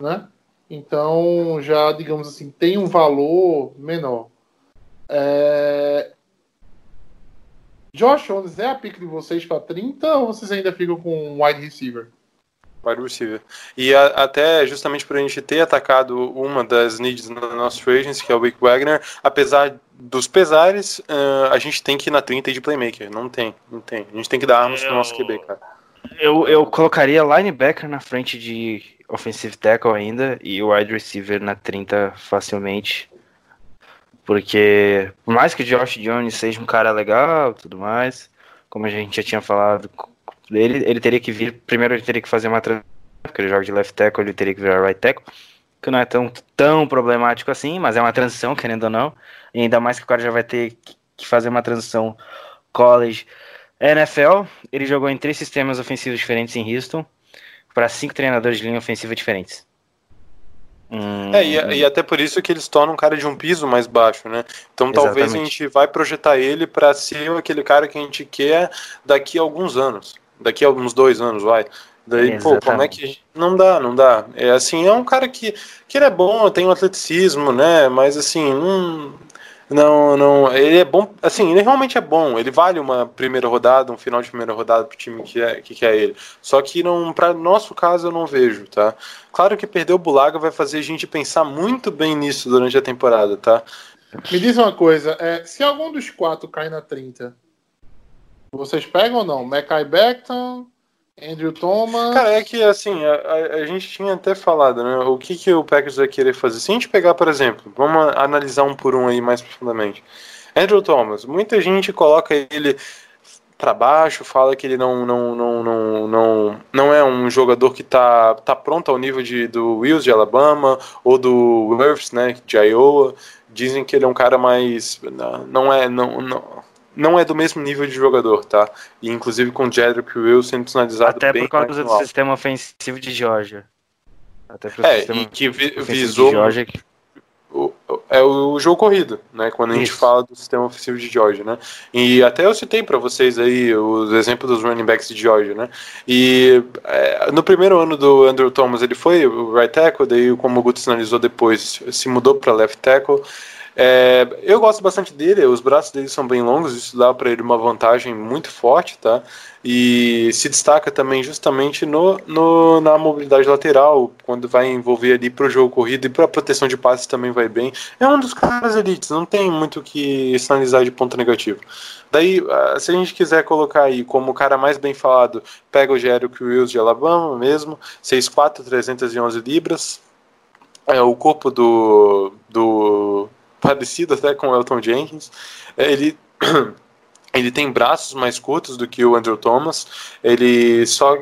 Né? Então, já, digamos assim, tem um valor menor. É... Josh Jones é a pick de vocês para 30 ou vocês ainda ficam com um wide receiver? Wide receiver. E a- até justamente por a gente ter atacado uma das needs na nossa free agency, que é o Wick Wagner, apesar dos pesares, ah, a gente tem que ir na 30 de playmaker. Não tem, não tem. A gente tem que dar armas pro nosso QB, cara. Eu, eu colocaria linebacker na frente de offensive tackle ainda e o wide receiver na 30 facilmente. Porque, por mais que o Josh Jones seja um cara legal tudo mais, como a gente já tinha falado dele, ele teria que vir. Primeiro ele teria que fazer uma transição, porque ele joga de left tackle, ele teria que virar right tackle, que não é tão, tão problemático assim, mas é uma transição, querendo ou não. E ainda mais que o cara já vai ter que fazer uma transição college. NFL, ele jogou em três sistemas ofensivos diferentes em Houston, para cinco treinadores de linha ofensiva diferentes. Hum, É, e, e até por isso que eles tornam um cara de um piso mais baixo, né? Então talvez a Exatamente. gente vai projetar ele para ser aquele cara que a gente quer daqui a alguns anos. Daqui a uns dois anos, vai. Daí, pô, como é que. Não dá, não dá. É assim, é um cara que, que ele é bom, tem um atleticismo, né? Mas assim, não. Não, não. Ele é bom. Assim, ele realmente é bom. Ele vale uma primeira rodada, um final de primeira rodada pro time que é, que quer ele. Só que não, para nosso caso eu não vejo, tá? Claro que perder o Bulaga vai fazer a gente pensar muito bem nisso durante a temporada, tá? Me diz uma coisa, é, se algum dos quatro cai na 30, vocês pegam ou não? Mackay Beckton, Andrew Thomas. Cara, é que assim, a, a- gente tinha até falado, né? O que, que o Packers vai querer fazer? Se a gente pegar, por exemplo, vamos analisar um por um aí mais profundamente. Andrew Thomas, muita gente coloca ele para baixo, fala que ele não, não, não, não, não, não é um jogador que tá, tá pronto ao nível de, do Wills de Alabama ou do Wirfs, né, de Iowa. Dizem que ele é um cara mais não é não, não, não é do mesmo nível de jogador, tá? E inclusive com o Jedrick Wills sendo sinalizado Até bem por causa do sistema ofensivo de Georgia. Até É, sistema e que vi- visou de Georgia. que- o, é o jogo corrido, né? Quando a gente Isso. fala do sistema ofensivo de Georgia, né? E até eu citei para vocês aí os exemplos dos running backs de Georgia, né? E é, no primeiro ano do Andrew Thomas ele foi o right tackle, daí como o Guto sinalizou depois se mudou para left tackle. É, eu gosto bastante dele, os braços dele são bem longos, isso dá para ele uma vantagem muito forte, tá? E se destaca também justamente no, no na mobilidade lateral, quando vai envolver ali para o jogo corrido e para proteção de passes também vai bem. É um dos caras elites, não tem muito o que sinalizar de ponto negativo. Daí, ah, se a gente quiser colocar aí como o cara mais bem falado, pega o Jerick Wills de Alabama mesmo, 6'4", 311 libras, é o corpo do, do parecido até com o Elton Jenkins. É, ele ele tem braços mais curtos do que o Andrew Thomas. Ele só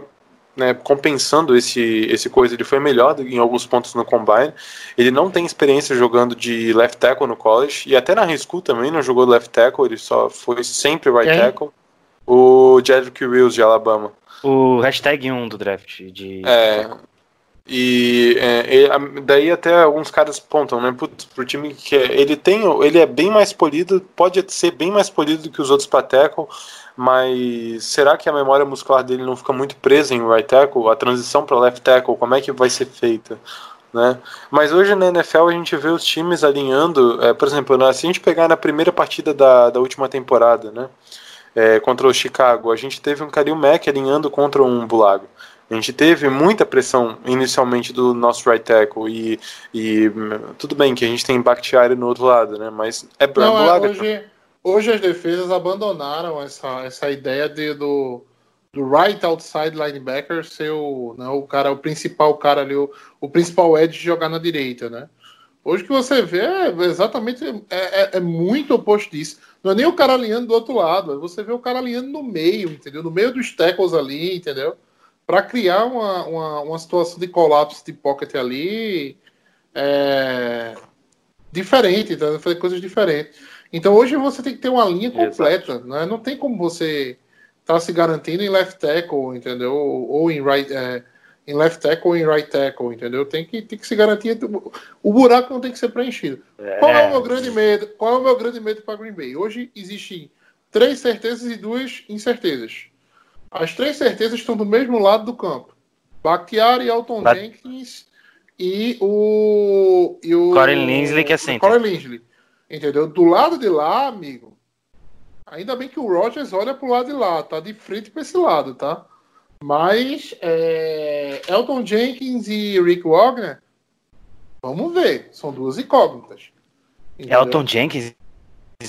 né, compensando esse, esse coisa, ele foi melhor em alguns pontos no combine. Ele não tem experiência jogando de left tackle no college e até na high school também não jogou left tackle, ele só foi sempre right tackle. O Jedrick Wills de Alabama. O hashtag 1 do draft de. É, e é, daí até alguns caras pontam, né? Putz, pro time que é, ele tem, ele é bem mais polido, pode ser bem mais polido do que os outros para tackle, mas será que a memória muscular dele não fica muito presa em right tackle? A transição para left tackle, como é que vai ser feita? Né? Mas hoje na NFL a gente vê os times alinhando, é, por exemplo, né, se a gente pegar na primeira partida da, da última temporada, né? É, contra o Chicago, a gente teve um Kalil Mack alinhando contra um Bulago. A gente teve muita pressão inicialmente do nosso right tackle e, e tudo bem que a gente tem Bakhtiari no outro lado, né? Mas é Não, é, hoje, hoje as defesas abandonaram essa, essa ideia de, do, do right outside linebacker ser o, né, o cara, o principal cara ali, o, o principal edge jogar na direita, né? Hoje que você vê é exatamente é, é, é, muito oposto disso. Não é nem o cara alinhando do outro lado, é você vê o cara alinhando no meio, entendeu? No meio dos tackles ali, entendeu? Para criar uma, uma, uma, situação de colapso de pocket ali é, diferente, tá? fazer coisas diferentes. Então hoje você tem que ter uma linha completa, né? não tem como você estar tá se garantindo em left tackle, entendeu? Ou em right, é, em left tackle ou em right tackle, entendeu? Tem que, tem que se garantir. O buraco não tem que ser preenchido. É. Qual é o meu grande medo? Qual é o meu grande medo para Green Bay? Hoje existem três certezas e duas incertezas. As três certezas estão do mesmo lado do campo. Bakhtiari, Elton But... Jenkins e o. E o Corey Linsley, que é sempre. Corey Linsley. Entendeu? Do lado de lá, amigo. Ainda bem que o Rogers olha pro lado de lá, tá de frente para esse lado, tá? Mas é, Elton Jenkins e Rick Wagner, vamos ver. São duas incógnitas. Entendeu? Elton Jenkins?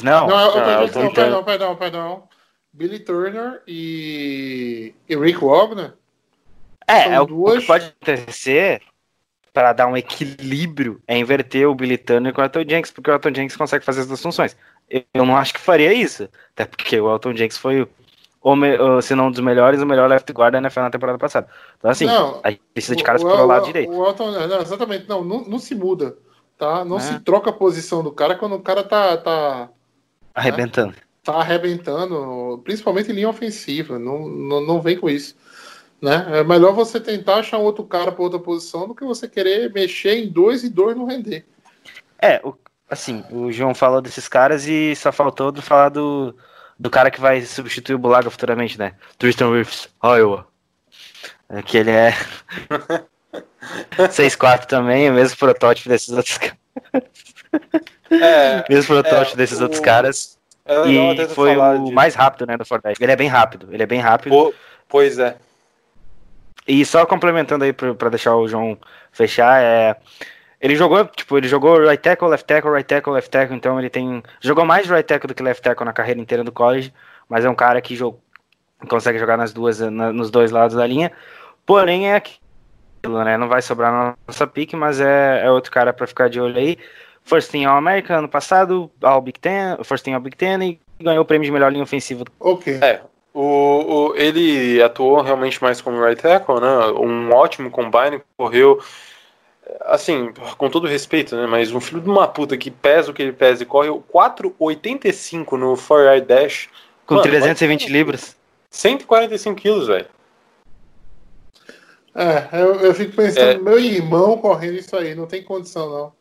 Não. Não, Elton não, Jenkins, Elton não, perdão, perdão, perdão. Billy Turner e, e Rick Wagner. É, é o, duas... o que pode acontecer para dar um equilíbrio é inverter o Billy Turner com o Elton Jenks, porque o Elton Jenks consegue fazer as duas funções. Eu não acho que faria isso, até porque o Elton Jenks foi, o, se não um dos melhores, o melhor left guard da NFL na temporada passada. Então, assim, não, a gente precisa de caras para o lado direito. O Elton, não, exatamente, não, não, não, se muda, tá? Não é. se troca a posição do cara quando o cara tá. tá né? Arrebentando. Né? Tá arrebentando, principalmente em linha ofensiva. Não, não, não vem com isso. Né? É melhor você tentar achar um outro cara para outra posição do que você querer mexer em dois e dois não render. É, o, assim, o João falou desses caras e só faltou do falar do, do cara que vai substituir o Bulaga futuramente, né? Tristan Wirfs, Iowa. É, que ele é 6'4 também, o mesmo protótipo desses outros caras. É, mesmo protótipo é, desses o... outros caras. É e foi o disso. mais rápido, né, do Fortnite. Ele é bem rápido, ele é bem rápido. Pois é. E só complementando aí para deixar o João fechar, é ele jogou, tipo, ele jogou right tackle, left tackle, right tackle, left tackle, então ele tem jogou mais right tackle do que left tackle na carreira inteira do college, mas é um cara que jog... consegue jogar nas duas na, nos dois lados da linha. Porém é aquilo, né? Não vai sobrar na nossa pique, mas é, é outro cara para ficar de olho aí. First Team All-American ano passado, All Big Ten, First Team All Big Ten e ganhou o prêmio de melhor linha ofensiva. Ok. É, o, o, ele atuou realmente mais como right tackle, né? Um ótimo combine, correu assim, com todo respeito, né? Mas um filho de uma puta que pesa o que ele pesa e corre 4,85 no 4 dash. Com Mano, 320 libras. 145 quilos, velho. É, eu, eu fico pensando, é. meu irmão correndo isso aí, não tem condição não.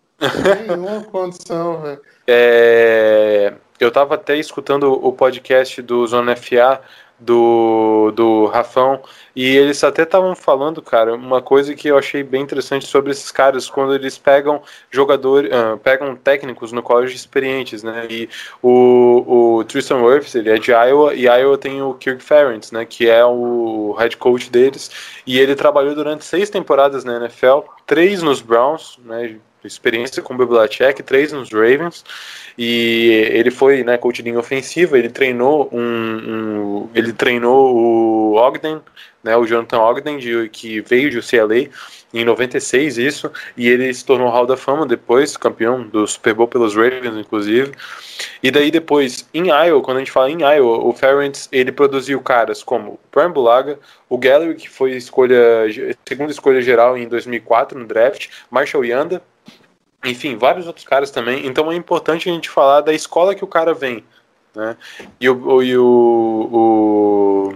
Nenhuma condição, velho. É, eu tava até escutando o podcast do Zona FA do, do Rafão. E eles até estavam falando, cara, uma coisa que eu achei bem interessante sobre esses caras, quando eles pegam jogadores, uh, pegam técnicos no colégio experientes, né? E o, o Tristan Wirfs, ele é de Iowa, e Iowa tem o Kirk Ferentz, né? Que é o head coach deles. E ele trabalhou durante seis temporadas na NFL, três nos Browns, né? Experiência com o Belichick, três nos Ravens, e ele foi, né, coach de ofensiva, ele treinou um, um, ele treinou o Ogden, né, o Jonathan Ogden, de, que veio de UCLA em 96, isso, e ele se tornou Hall da Fama depois, campeão do Super Bowl pelos Ravens, inclusive, e daí depois, em Iowa, quando a gente fala em Iowa, o Ferentz, ele produziu caras como Brian Bulaga, o Gallery, que foi escolha, segunda escolha geral em 2004 no draft, Marshall Yanda, enfim, vários outros caras também. Então é importante a gente falar da escola que o cara vem. Né? E o. E o, o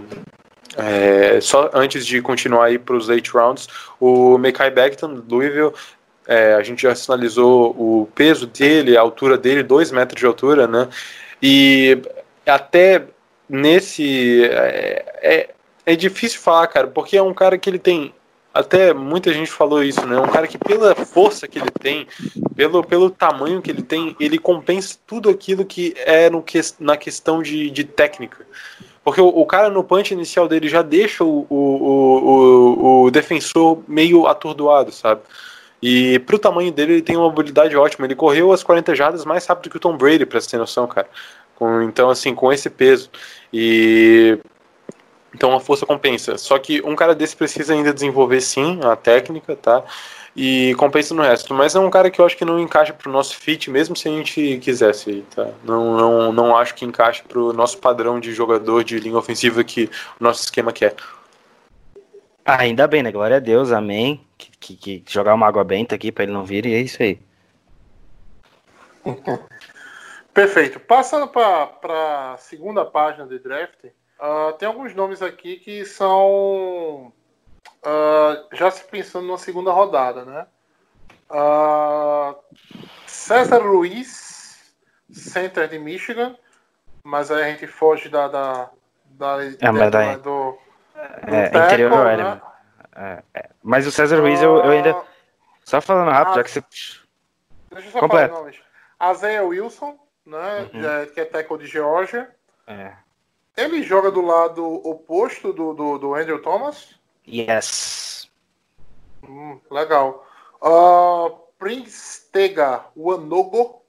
é, só antes de continuar aí para os late rounds, o Mekai Beckton, do Louisville, é, a gente já sinalizou o peso dele, a altura dele, 2 metros de altura, né? E até nesse. É, é, é difícil falar, cara, porque é um cara que ele tem até muita gente falou isso, né? Um cara que pela força que ele tem, pelo, pelo tamanho que ele tem, ele compensa tudo aquilo que é no que, na questão de, de técnica. Porque o, o, cara no punch inicial dele já deixa o, o, o, o defensor meio atordoado, sabe? E pro tamanho dele, ele tem uma habilidade ótima. Ele correu as 40 jardas mais rápido que o Tom Brady, pra você ter noção, cara. Com, então, assim, com esse peso. E então a força compensa. Só que um cara desse precisa ainda desenvolver sim a técnica, tá? E compensa no resto. Mas é um cara que eu acho que não encaixa pro nosso fit, mesmo se a gente quisesse, tá? Não, não, não acho que encaixa pro nosso padrão de jogador de linha ofensiva que o nosso esquema quer. Ainda bem, né? Glória a Deus, amém. Que, que, que jogar uma água benta aqui para ele não vir e é isso aí. Perfeito. Passando para a segunda página de draft, Uh, tem alguns nomes aqui que são uh, já se pensando numa segunda rodada, né? Uh, César Ruiz, center de Michigan, mas aí a gente foge da da, da, é, mas daí, do, do é, tackle, interior né? é, é, mas o César Ruiz eu, eu, ainda só falando rápido, já que você deixa eu só Completo. falar nomes. Isaiah Wilson, né? Uhum. Que é tackle de Georgia. É. Ele joga do lado oposto do, do, do Andrew Thomas? Yes. Hum, legal. Uh, Prince Tega Wanogo,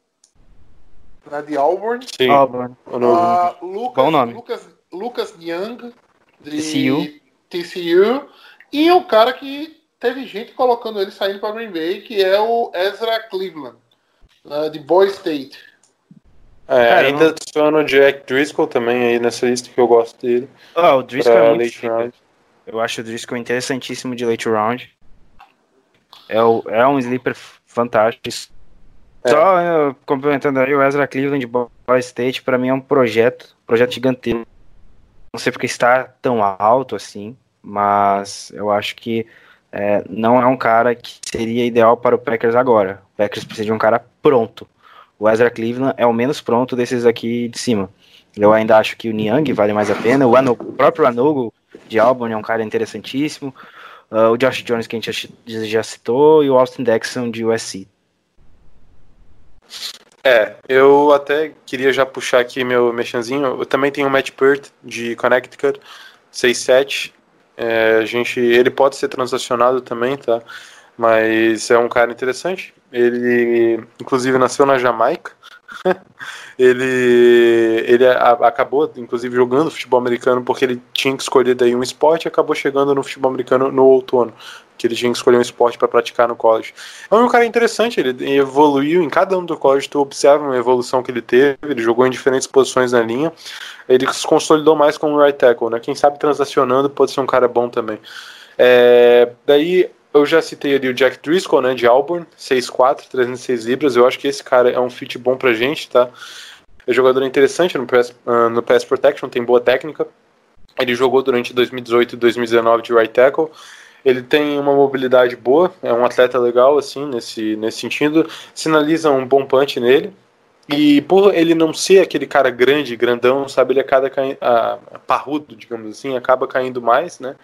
né, de Auburn. Sim. Auburn. Uh, Lucas, Bom nome. Lucas, Lucas Young, de TCU. TCU. E o cara que teve gente colocando ele saindo para Green Bay, que é o Ezra Cleveland, né, de Boy State. É, Cara, ainda adiciono o Jack Driscoll também aí nessa lista que eu gosto dele. Ah, o Driscoll é muito round. Eu acho o Driscoll interessantíssimo de late round. É, o, é um sleeper fantástico. É. Só uh, complementando aí, o Ezra Cleveland de Boy State, para mim é um projeto, projeto gigantesco. Não sei porque está tão alto assim, mas eu acho que é, não é um cara que seria ideal para o Packers agora. O Packers precisa de um cara pronto. O Ezra Cleveland é o menos pronto desses aqui de cima. Eu ainda acho que o Niang vale mais a pena. O, Anogo, o próprio Anogo de Albany é um cara interessantíssimo. Uh, o Josh Jones, que a gente já, já citou, e o Austin Dexon de USC. É, eu até queria já puxar aqui meu mexanzinho. Eu também tenho o Matt Peart de Connecticut, 6-7. É, a gente, ele pode ser transacionado também, tá? Mas é um cara interessante. Ele, inclusive, nasceu na Jamaica. ele ele a, acabou, inclusive, jogando futebol americano porque ele tinha que escolher daí um esporte e acabou chegando no futebol americano no outono, que ele tinha que escolher um esporte para praticar no college. É um cara interessante, ele evoluiu em cada um do college, tu observa uma evolução que ele teve, ele jogou em diferentes posições na linha, ele se consolidou mais como right tackle, né? Quem sabe transacionando pode ser um cara bom também. É, daí eu já citei ali o Jack Driscoll, né, de Auburn, 6'4", 306 libras. Eu acho que esse cara é um fit bom pra gente, tá? É jogador interessante no pass, uh, no pass protection, tem boa técnica. Ele jogou durante 2018 e 2019 de right tackle. Ele tem uma mobilidade boa, é um atleta legal, assim, nesse, nesse sentido. Sinaliza um bom punch nele. E por ele não ser aquele cara grande, grandão, sabe, ele acaba caindo, ah, parrudo, digamos assim, acaba caindo mais, né?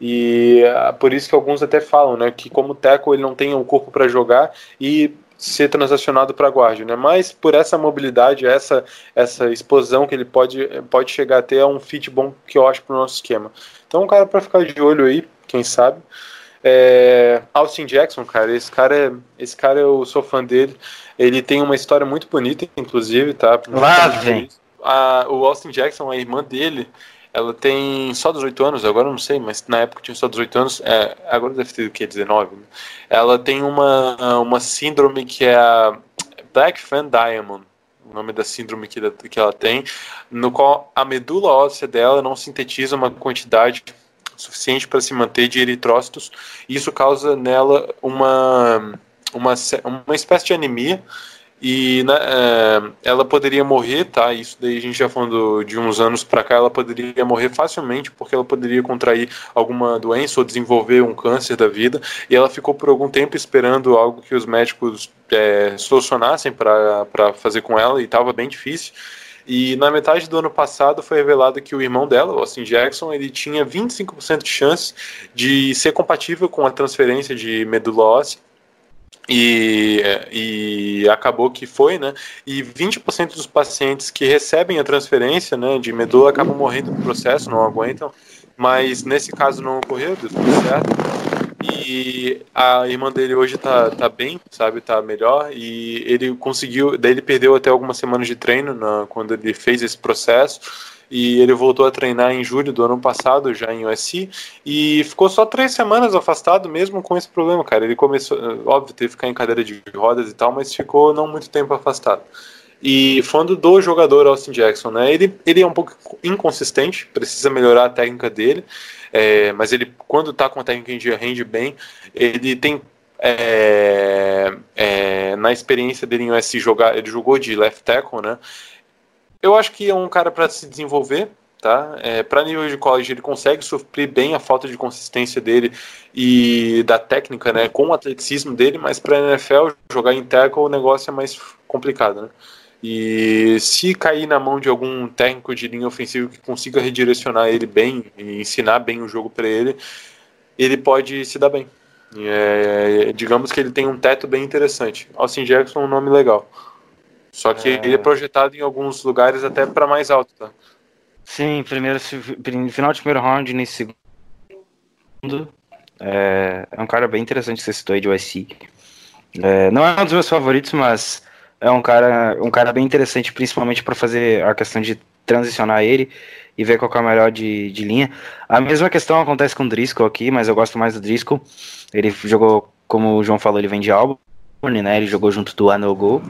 E ah, por isso que alguns até falam, né, que como teco ele não tem o corpo para jogar e ser transacionado para guarda, né? Mas por essa mobilidade, essa essa explosão que ele pode pode chegar a ter é um fit bom que eu acho pro nosso esquema. Então, um cara para ficar de olho aí, quem sabe. É, Austin Jackson, cara, esse cara, é, esse cara eu sou fã dele. Ele tem uma história muito bonita, inclusive, tá? Lá vem. A, o Austin Jackson, a irmã dele, ela tem só 18 anos, agora não sei, mas na época tinha só 18 anos, é, agora deve ter o que, 19, né? Ela tem uma, uma síndrome que é a Black Fan Diamond, o nome da síndrome que, que ela tem, no qual a medula óssea dela não sintetiza uma quantidade suficiente para se manter de eritrócitos, e isso causa nela uma, uma, uma espécie de anemia, e né, é, ela poderia morrer, tá? Isso daí a gente já falando de uns anos para cá, ela poderia morrer facilmente porque ela poderia contrair alguma doença ou desenvolver um câncer da vida. E ela ficou por algum tempo esperando algo que os médicos é, solucionassem para fazer com ela e estava bem difícil. E na metade do ano passado foi revelado que o irmão dela, Austin Jackson, ele tinha 25% de chance de ser compatível com a transferência de medula óssea e, e acabou que foi, né? E 20% dos pacientes que recebem a transferência né, de medula acabam morrendo no processo, não aguentam. Mas nesse caso não ocorreu, deu tudo certo. E a irmã dele hoje tá, tá bem, sabe? Tá melhor. E ele conseguiu. Daí ele perdeu até algumas semanas de treino na, quando ele fez esse processo e ele voltou a treinar em julho do ano passado, já em USC, e ficou só três semanas afastado mesmo com esse problema, cara. Ele começou, óbvio, teve que ficar em cadeira de rodas e tal, mas ficou não muito tempo afastado. E falando do jogador Austin Jackson, né? Ele, ele é um pouco inconsistente, precisa melhorar a técnica dele, é, mas ele, quando tá com a técnica em dia, rende bem. Ele tem é, é, na experiência dele em USC jogar, ele jogou de left tackle, né? Eu acho que é um cara para se desenvolver, tá? É, para nível de college ele consegue suprir bem a falta de consistência dele e da técnica, né, com o atleticismo dele, mas para NFL jogar em tackle o negócio é mais complicado, né? E se cair na mão de algum técnico de linha ofensiva que consiga redirecionar ele bem e ensinar bem o jogo para ele, ele pode se dar bem. É, digamos que ele tem um teto bem interessante. Austin Jackson é um nome legal. Só que é... ele é projetado em alguns lugares até para mais alto, tá? Sim, primeiro, final de primeiro round, nesse segundo. É, é um cara bem interessante que você citou aí de USC. É, não é um dos meus favoritos, mas é um cara, um cara bem interessante, principalmente para fazer a questão de transicionar ele e ver qual é o melhor de, de linha. A mesma questão acontece com o Driscoll aqui, mas eu gosto mais do Driscoll. Ele jogou, como o João falou, ele vem de álbum né? Ele jogou junto do Anogo,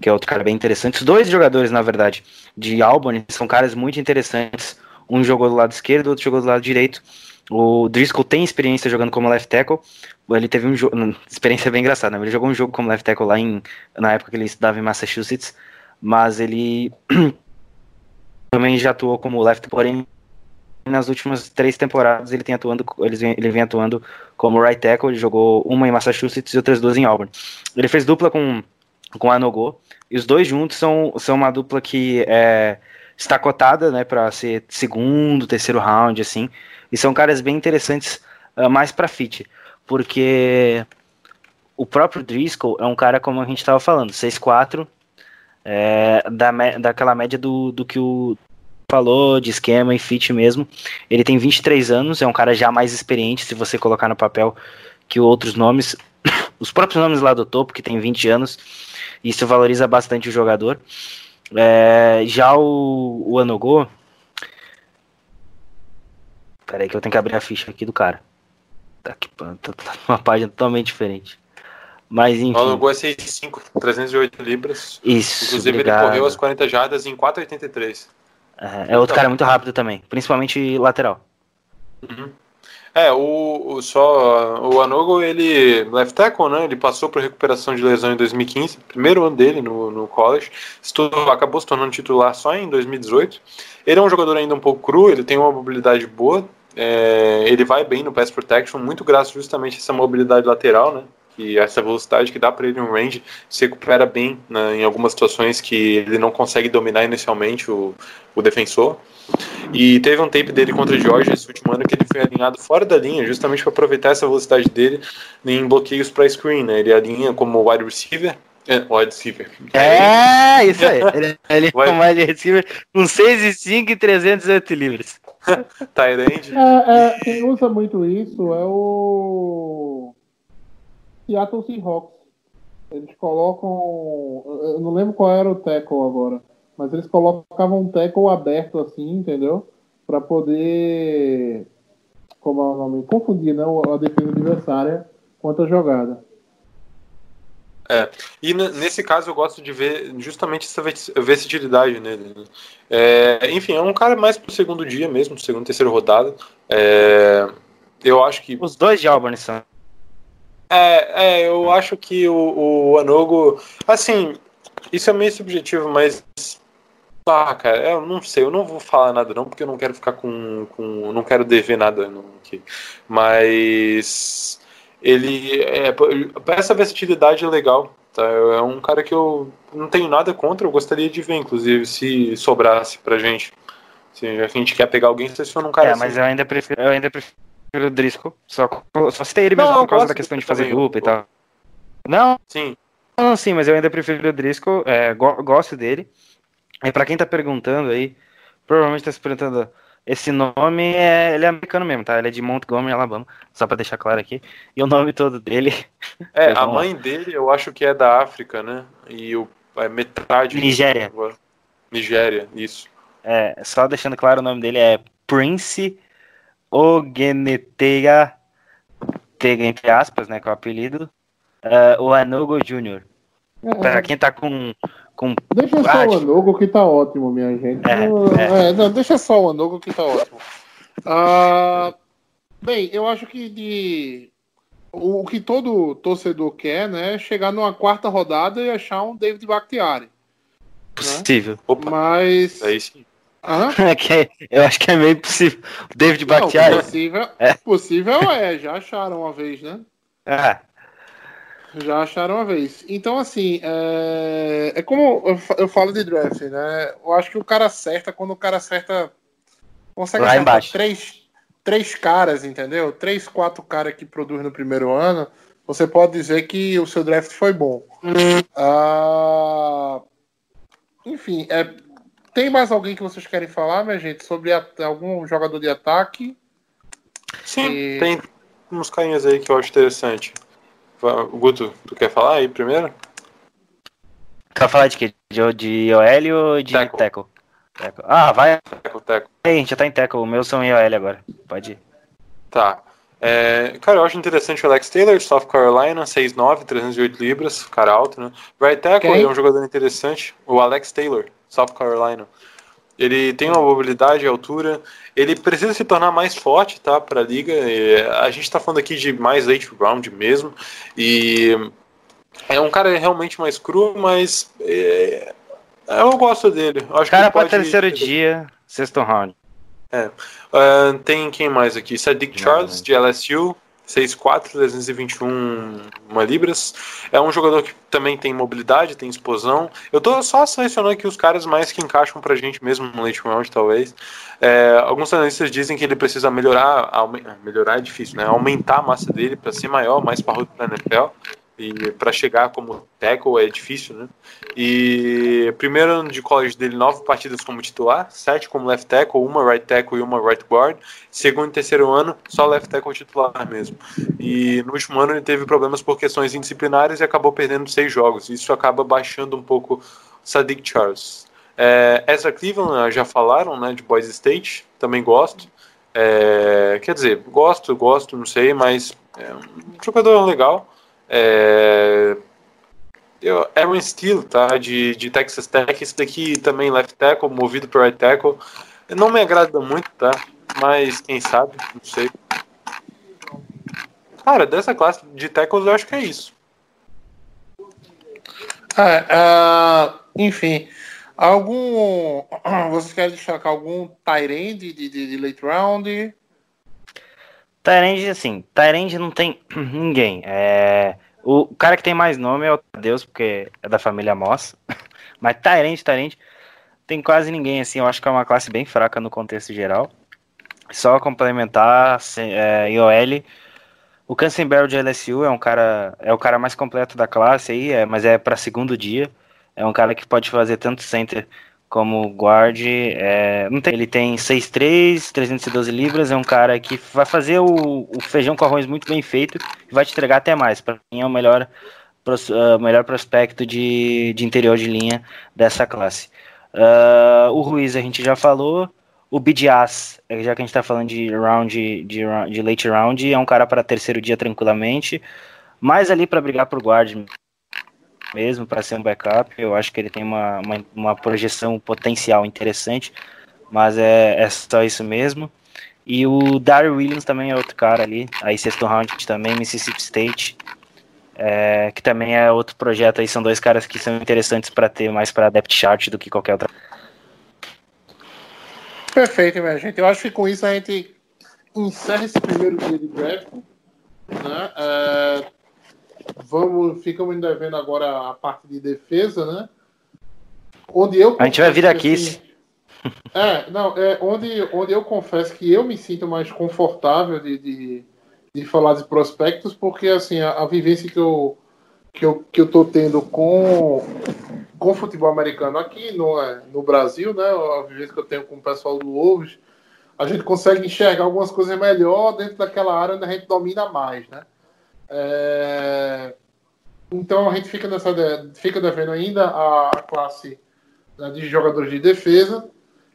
que é outro cara bem interessante. Os dois jogadores, na verdade, de Albany são caras muito interessantes. Um jogou do lado esquerdo, outro jogou do lado direito. O Driscoll tem experiência jogando como left tackle. Ele teve um jogo, experiência bem engraçada, né? Ele jogou um jogo como left tackle lá em, na época que ele estudava em Massachusetts, mas ele também já atuou como left, porém nas últimas três temporadas ele tem atuando, ele vem, ele vem atuando como right tackle, ele jogou uma em Massachusetts e outras duas em Auburn. Ele fez dupla com com a Nogo, e os dois juntos são, são uma dupla que é, está cotada, né, para ser segundo, terceiro round, assim, e são caras bem interessantes uh, mais para fit, porque o próprio Driscoll é um cara, como a gente estava falando, 6'4", é, da, daquela média do, do que o falou de esquema e fit mesmo. Ele tem 23 anos, é um cara já mais experiente, se você colocar no papel que outros nomes, os próprios nomes lá do topo, que tem 20 anos, isso valoriza bastante o jogador. É, já o, o Anogo. Peraí que eu tenho que abrir a ficha aqui do cara. Tá aqui, tá, tá uma página totalmente diferente. Mas enfim. O Anogo é 6'5, 308 libras. Isso. Inclusive obrigado. ele correu as 40 jardas em 4,83. É, é outro cara muito rápido também, principalmente lateral. Uhum. É, o, o, só o Anogo, ele left tackle, né? Ele passou por recuperação de lesão em 2015, primeiro ano dele no, no college, Estou, acabou se tornando titular só em 2018. Ele é um jogador ainda um pouco cru, ele tem uma mobilidade boa, é, ele vai bem no pass protection, muito graças justamente a essa mobilidade lateral, né? E essa velocidade que dá para ele um range se recupera bem né, em algumas situações que ele não consegue dominar inicialmente o, o defensor. E teve um tape dele contra o George esse último ano que ele foi alinhado fora da linha, justamente para aproveitar essa velocidade dele em bloqueios para screen. Né? Ele alinha como wide receiver. É, wide receiver. É, isso aí. Ele, é um wide receiver com 6 e 5 e 308 livres. Tyrande. É, é, quem usa muito isso é o Seattle Seahawks. Eles colocam. Eu não lembro qual era o tackle agora. Mas eles colocavam um tackle aberto assim, entendeu? Pra poder. Como é o nome? Confundir, né? A defesa adversária quanto a jogada. E n- nesse caso eu gosto de ver justamente essa vers- versatilidade nele. né? É, enfim, é um cara mais pro segundo dia mesmo, segundo, terceiro rodada. É, eu acho que. Os dois de Auburn são. É, é, eu acho que o, o Anogo. Assim, isso é meio subjetivo, mas. Ah, cara, eu não sei, eu não vou falar nada não, porque eu não quero ficar com. com não quero dever nada não, aqui. Mas. Ele. É, essa versatilidade é legal. Tá? É um cara que eu não tenho nada contra, eu gostaria de ver, inclusive, se sobrasse pra gente. Se a gente quer pegar alguém, seleciona um cara É, assim. mas eu ainda prefiro, eu ainda prefiro o Driscoll. Só, só citei ele Não, mesmo eu por causa da questão de fazer também, dupla e tal. Não, Sim. não, sim, mas eu ainda prefiro o Driscoll. É, go- gosto dele. E pra quem tá perguntando aí, provavelmente tá se perguntando. Esse nome é, ele é americano mesmo, tá? Ele é de Montgomery, Alabama, só pra deixar claro aqui. E o nome todo dele, É, a mãe dele eu acho que é da África, né? E o, é metade. Nigéria. Nigéria, isso. é, só deixando claro, o nome dele é Prince Ogeneteia, Tega entre aspas, né, que é o apelido, é, o Anogo Jr. Pra quem tá com, com Deixa só Ah, o Anogo que tá ótimo, minha gente. É, Não- é. é, não, deixa só o Anogo que tá ótimo. Ah, bem, eu acho que de o, o que todo torcedor quer, né, é chegar numa quarta rodada e achar um David Bakhtiari. possível. Opa, Mas aí sim. É que é- eu acho que é meio possível. David Não, Bakhtiari. possível, É. possível é, já acharam uma vez, né? Ah, Já acharam uma vez. Então, assim, é, é como eu fa- eu falo de draft, né? Eu acho que o cara acerta quando o cara acerta. Consegue Lá acertar três, três caras, entendeu? Três, quatro caras que produzem no primeiro ano. Você pode dizer que o seu draft foi bom. Ah, enfim, é, tem mais alguém que vocês querem falar, minha gente, sobre a- algum jogador de ataque? Sim, E- tem uns carinhas aí que eu acho interessante. Guto, tu quer falar aí primeiro? quer falar de quê? De, de OL ou de Tackle. tackle? Tackle. Ah, vai Teco, teco. aí, a gente já tá em tackle. O meu são em OL agora. Pode ir. Tá. É, cara, eu acho interessante o Alex Taylor, South Carolina, 6'9", 308 libras, cara alto, né? Right tackle ele é um jogador interessante. O Alex Taylor, South Carolina. Ele tem uma mobilidade e altura. Ele precisa se tornar mais forte, tá, pra liga. E a gente tá falando aqui de mais late round mesmo. E é um cara realmente mais cru, mas é, eu gosto dele. Acho Cara, pode terceiro dia, sexto round. ah, tem quem mais aqui? Sadiq Charles, né? de LSU, 6'4", 321 uma libras. É um jogador que também tem mobilidade, tem explosão. Eu tô só selecionando aqui os caras mais que encaixam pra gente mesmo no late round, talvez. É, alguns analistas dizem que ele precisa melhorar, melhorar é difícil, né? Aumentar a massa dele para ser maior, mais parrudo pra NFL. E para chegar como tackle é difícil, né? E primeiro ano de college dele, nove partidas como titular, sete como left tackle, uma right tackle e uma right guard. Segundo e terceiro ano, só left tackle titular mesmo. E no último ano ele teve problemas por questões indisciplinares e acabou perdendo seis jogos. Isso acaba baixando um pouco Sadiq Charles. É, Cleveland, já falaram, né, de Boise State, também gosto. É, quer dizer, gosto, gosto, não sei, mas é um jogador legal. É, eu, Aaron Steele, tá? De, de Texas Tech. Esse daqui também left tackle, movido para right tackle. Não me agrada muito, tá? Mas quem sabe, não sei. Cara, dessa classe de tackles eu acho que é isso. Ah, enfim, algum. Vocês querem destacar algum Tyrande de, de, de late round? Tyrande, assim, Tyrande não tem ninguém. É, O cara que tem mais nome é o Deus, porque é da família Moss. Mas Tyrant, Tyrant, tem quase ninguém, assim. Eu acho que é uma classe bem fraca no contexto geral. Só complementar, é, IOL. O Cansenberry de LSU é um cara, é o cara mais completo da classe aí, é, mas é para segundo dia. É um cara que pode fazer tanto center como guard. é, ele tem 6'3", 312 libras. É um cara que vai fazer o, o feijão com arroz muito bem feito e vai te entregar até mais. Para mim é o melhor, ah, melhor prospecto de, de interior de linha dessa classe. Ah, o Ruiz a gente já falou. O Bidias, já que a gente tá falando de round, de, de late round, é um cara para terceiro dia tranquilamente. Mais ali para brigar por guard mesmo, para ser um backup. Eu acho que ele tem uma, uma, uma projeção potencial interessante, mas é, é só isso mesmo. E o Daryl Williams também é outro cara ali, aí sexto round também, Mississippi State, é, que também é outro projeto aí, são dois caras que são interessantes para ter mais para depth chart do que qualquer outra. Perfeito, minha gente. Eu acho que com isso a gente encerra esse primeiro dia de draft. Né? É, vamos, ficamos ainda vendo agora a parte de defesa, né? Onde eu A gente vai vir aqui, assim, É, não, é onde, onde eu confesso que eu me sinto mais confortável de, de, de falar de prospectos, porque assim, a, a vivência que eu, que eu, que eu tô tendo com, com o futebol americano aqui no, é, no Brasil, né? A vivência que eu tenho com o pessoal do Wolves, a gente consegue enxergar algumas coisas melhor dentro daquela área onde a gente domina mais, né? É, então a gente fica nessa fica devendo ainda a, classe né, de jogadores de defesa.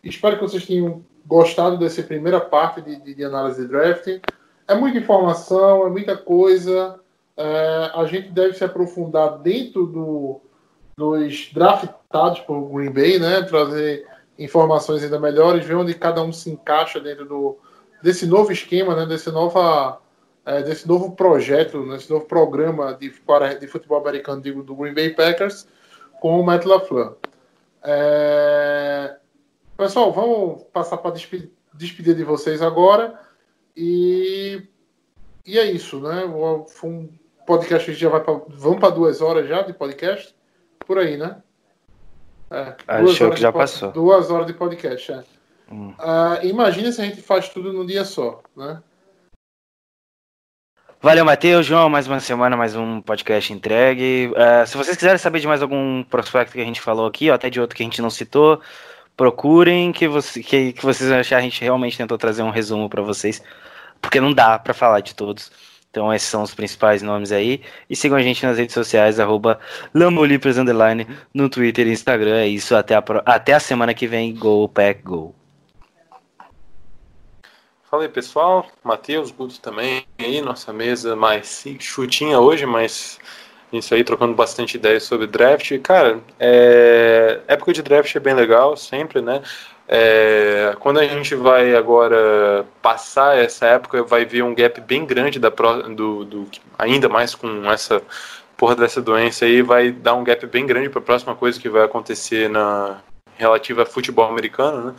Espero que vocês tenham gostado dessa primeira parte de, de- de análise de drafting. É muita informação, é muita coisa. É, a gente deve se aprofundar dentro do, dos draftados por Green Bay, né? Trazer informações ainda melhores, ver onde cada um se encaixa dentro do, desse novo esquema, né? Desse nova é, desse novo projeto, desse novo programa de, para- de futebol americano digo, do Green Bay Packers com o Matt LaFleur. É, Pessoal, vamos passar para despe- despedir de vocês agora e, e é isso, né? Foi um podcast que já vai para vamos para duas horas já de podcast por aí, né? É, Acho duas que de já passou. Duas horas de podcast, é. Hum. Ah, imagina se a gente faz tudo num dia só, né? Valeu, Matheus, João, mais uma semana, mais um podcast entregue. É, se vocês quiserem saber de mais algum prospecto que a gente falou aqui, ou até de outro que a gente não citou, procurem que, você, que, que vocês vão achar. A gente realmente tentou trazer um resumo para vocês, porque não dá para falar de todos. Então esses são os principais nomes aí. E sigam a gente nas redes sociais, arroba no Twitter e Instagram. É isso, até a, até a semana que vem. Go, Pack, Go. Fala aí, pessoal. Matheus, Guto também aí, nossa mesa mais chutinha hoje, mas isso aí, trocando bastante ideias sobre draft. Cara, é... época de draft é bem legal, sempre, né? É, Quando a gente vai agora passar essa época, vai ver um gap bem grande da pro... do, do- ainda mais com essa porra dessa doença aí, vai dar um gap bem grande para a próxima coisa que vai acontecer na relativa a futebol americano, né?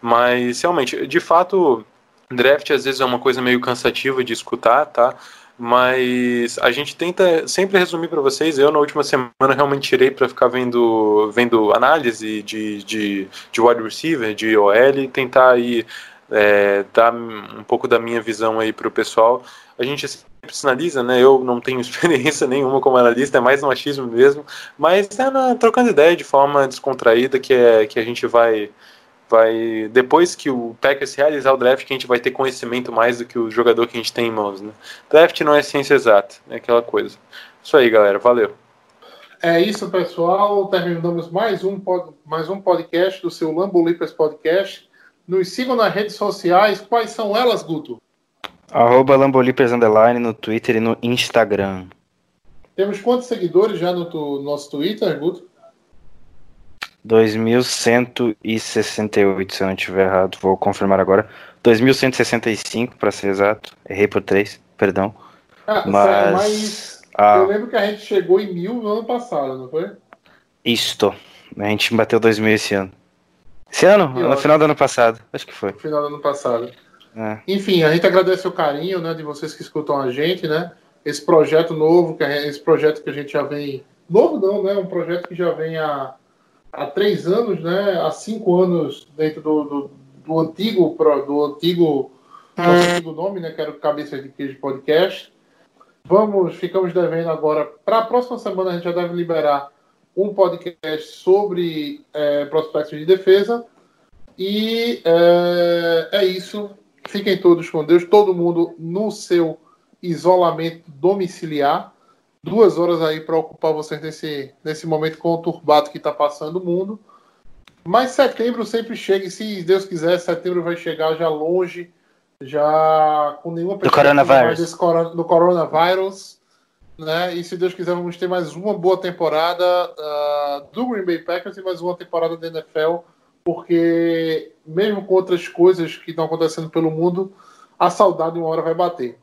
Mas realmente, de fato, Draft às vezes é uma coisa meio cansativa de escutar, tá? Mas a gente tenta sempre resumir para vocês. Eu, na última semana, realmente tirei para ficar vendo, vendo análise de, de, de wide receiver, de OL, tentar aí é, dar um pouco da minha visão aí para o pessoal. A gente sempre sinaliza, né? Eu não tenho experiência nenhuma como analista, é mais um achismo mesmo, mas é na, trocando ideia de forma descontraída que, é, que a gente vai vai depois que o Packers realizar o draft que a gente vai ter conhecimento mais do que o jogador que a gente tem em mãos, né? Draft não é ciência exata, é aquela coisa. Isso aí, galera, valeu. É isso, pessoal. Terminamos mais um, pod- mais um podcast do seu Lambo Leapers Podcast. Nos sigam nas redes sociais. Quais são elas, Guto? Arroba Lambolipers Underline no Twitter e no Instagram. Temos quantos seguidores já no tu- nosso Twitter, Guto? 2168, se eu não estiver errado, vou confirmar agora. 2165, para ser exato. Errei por 3, perdão. Ah, Mas. mas Ah, eu lembro que a gente chegou em mil no ano passado, não foi? isto. A gente bateu 2000 esse ano. Esse ano? Que no ótimo. final do ano passado. Acho que foi. No final do ano passado. É. Enfim, a gente agradece o carinho né, de vocês que escutam a gente, né? esse projeto novo, que esse projeto que a gente já vem. Novo não, né? Um projeto que já vem há, há três anos, né? Há cinco anos dentro do, do, do antigo, do antigo, nosso antigo nome, né? Que era o Cabeça de Queijo Podcast. Vamos, ficamos devendo agora. Para a próxima semana a gente já deve liberar um podcast sobre é, prospectos de defesa. E é, é isso. Fiquem todos com Deus, todo mundo no seu isolamento domiciliar. Duas horas aí para ocupar vocês nesse, nesse momento conturbado que está passando o mundo. Mas setembro sempre chega, e se Deus quiser, setembro vai chegar já longe, já com nenhuma perspectiva coronavírus. desse do coronavírus. Né? E se Deus quiser, vamos ter mais uma boa temporada ah, do Green Bay Packers e mais uma temporada da NFL, porque mesmo com outras coisas que estão acontecendo pelo mundo, a saudade uma hora vai bater.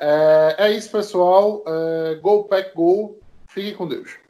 É, é isso, pessoal. É, go Pack Go. Fiquem com Deus.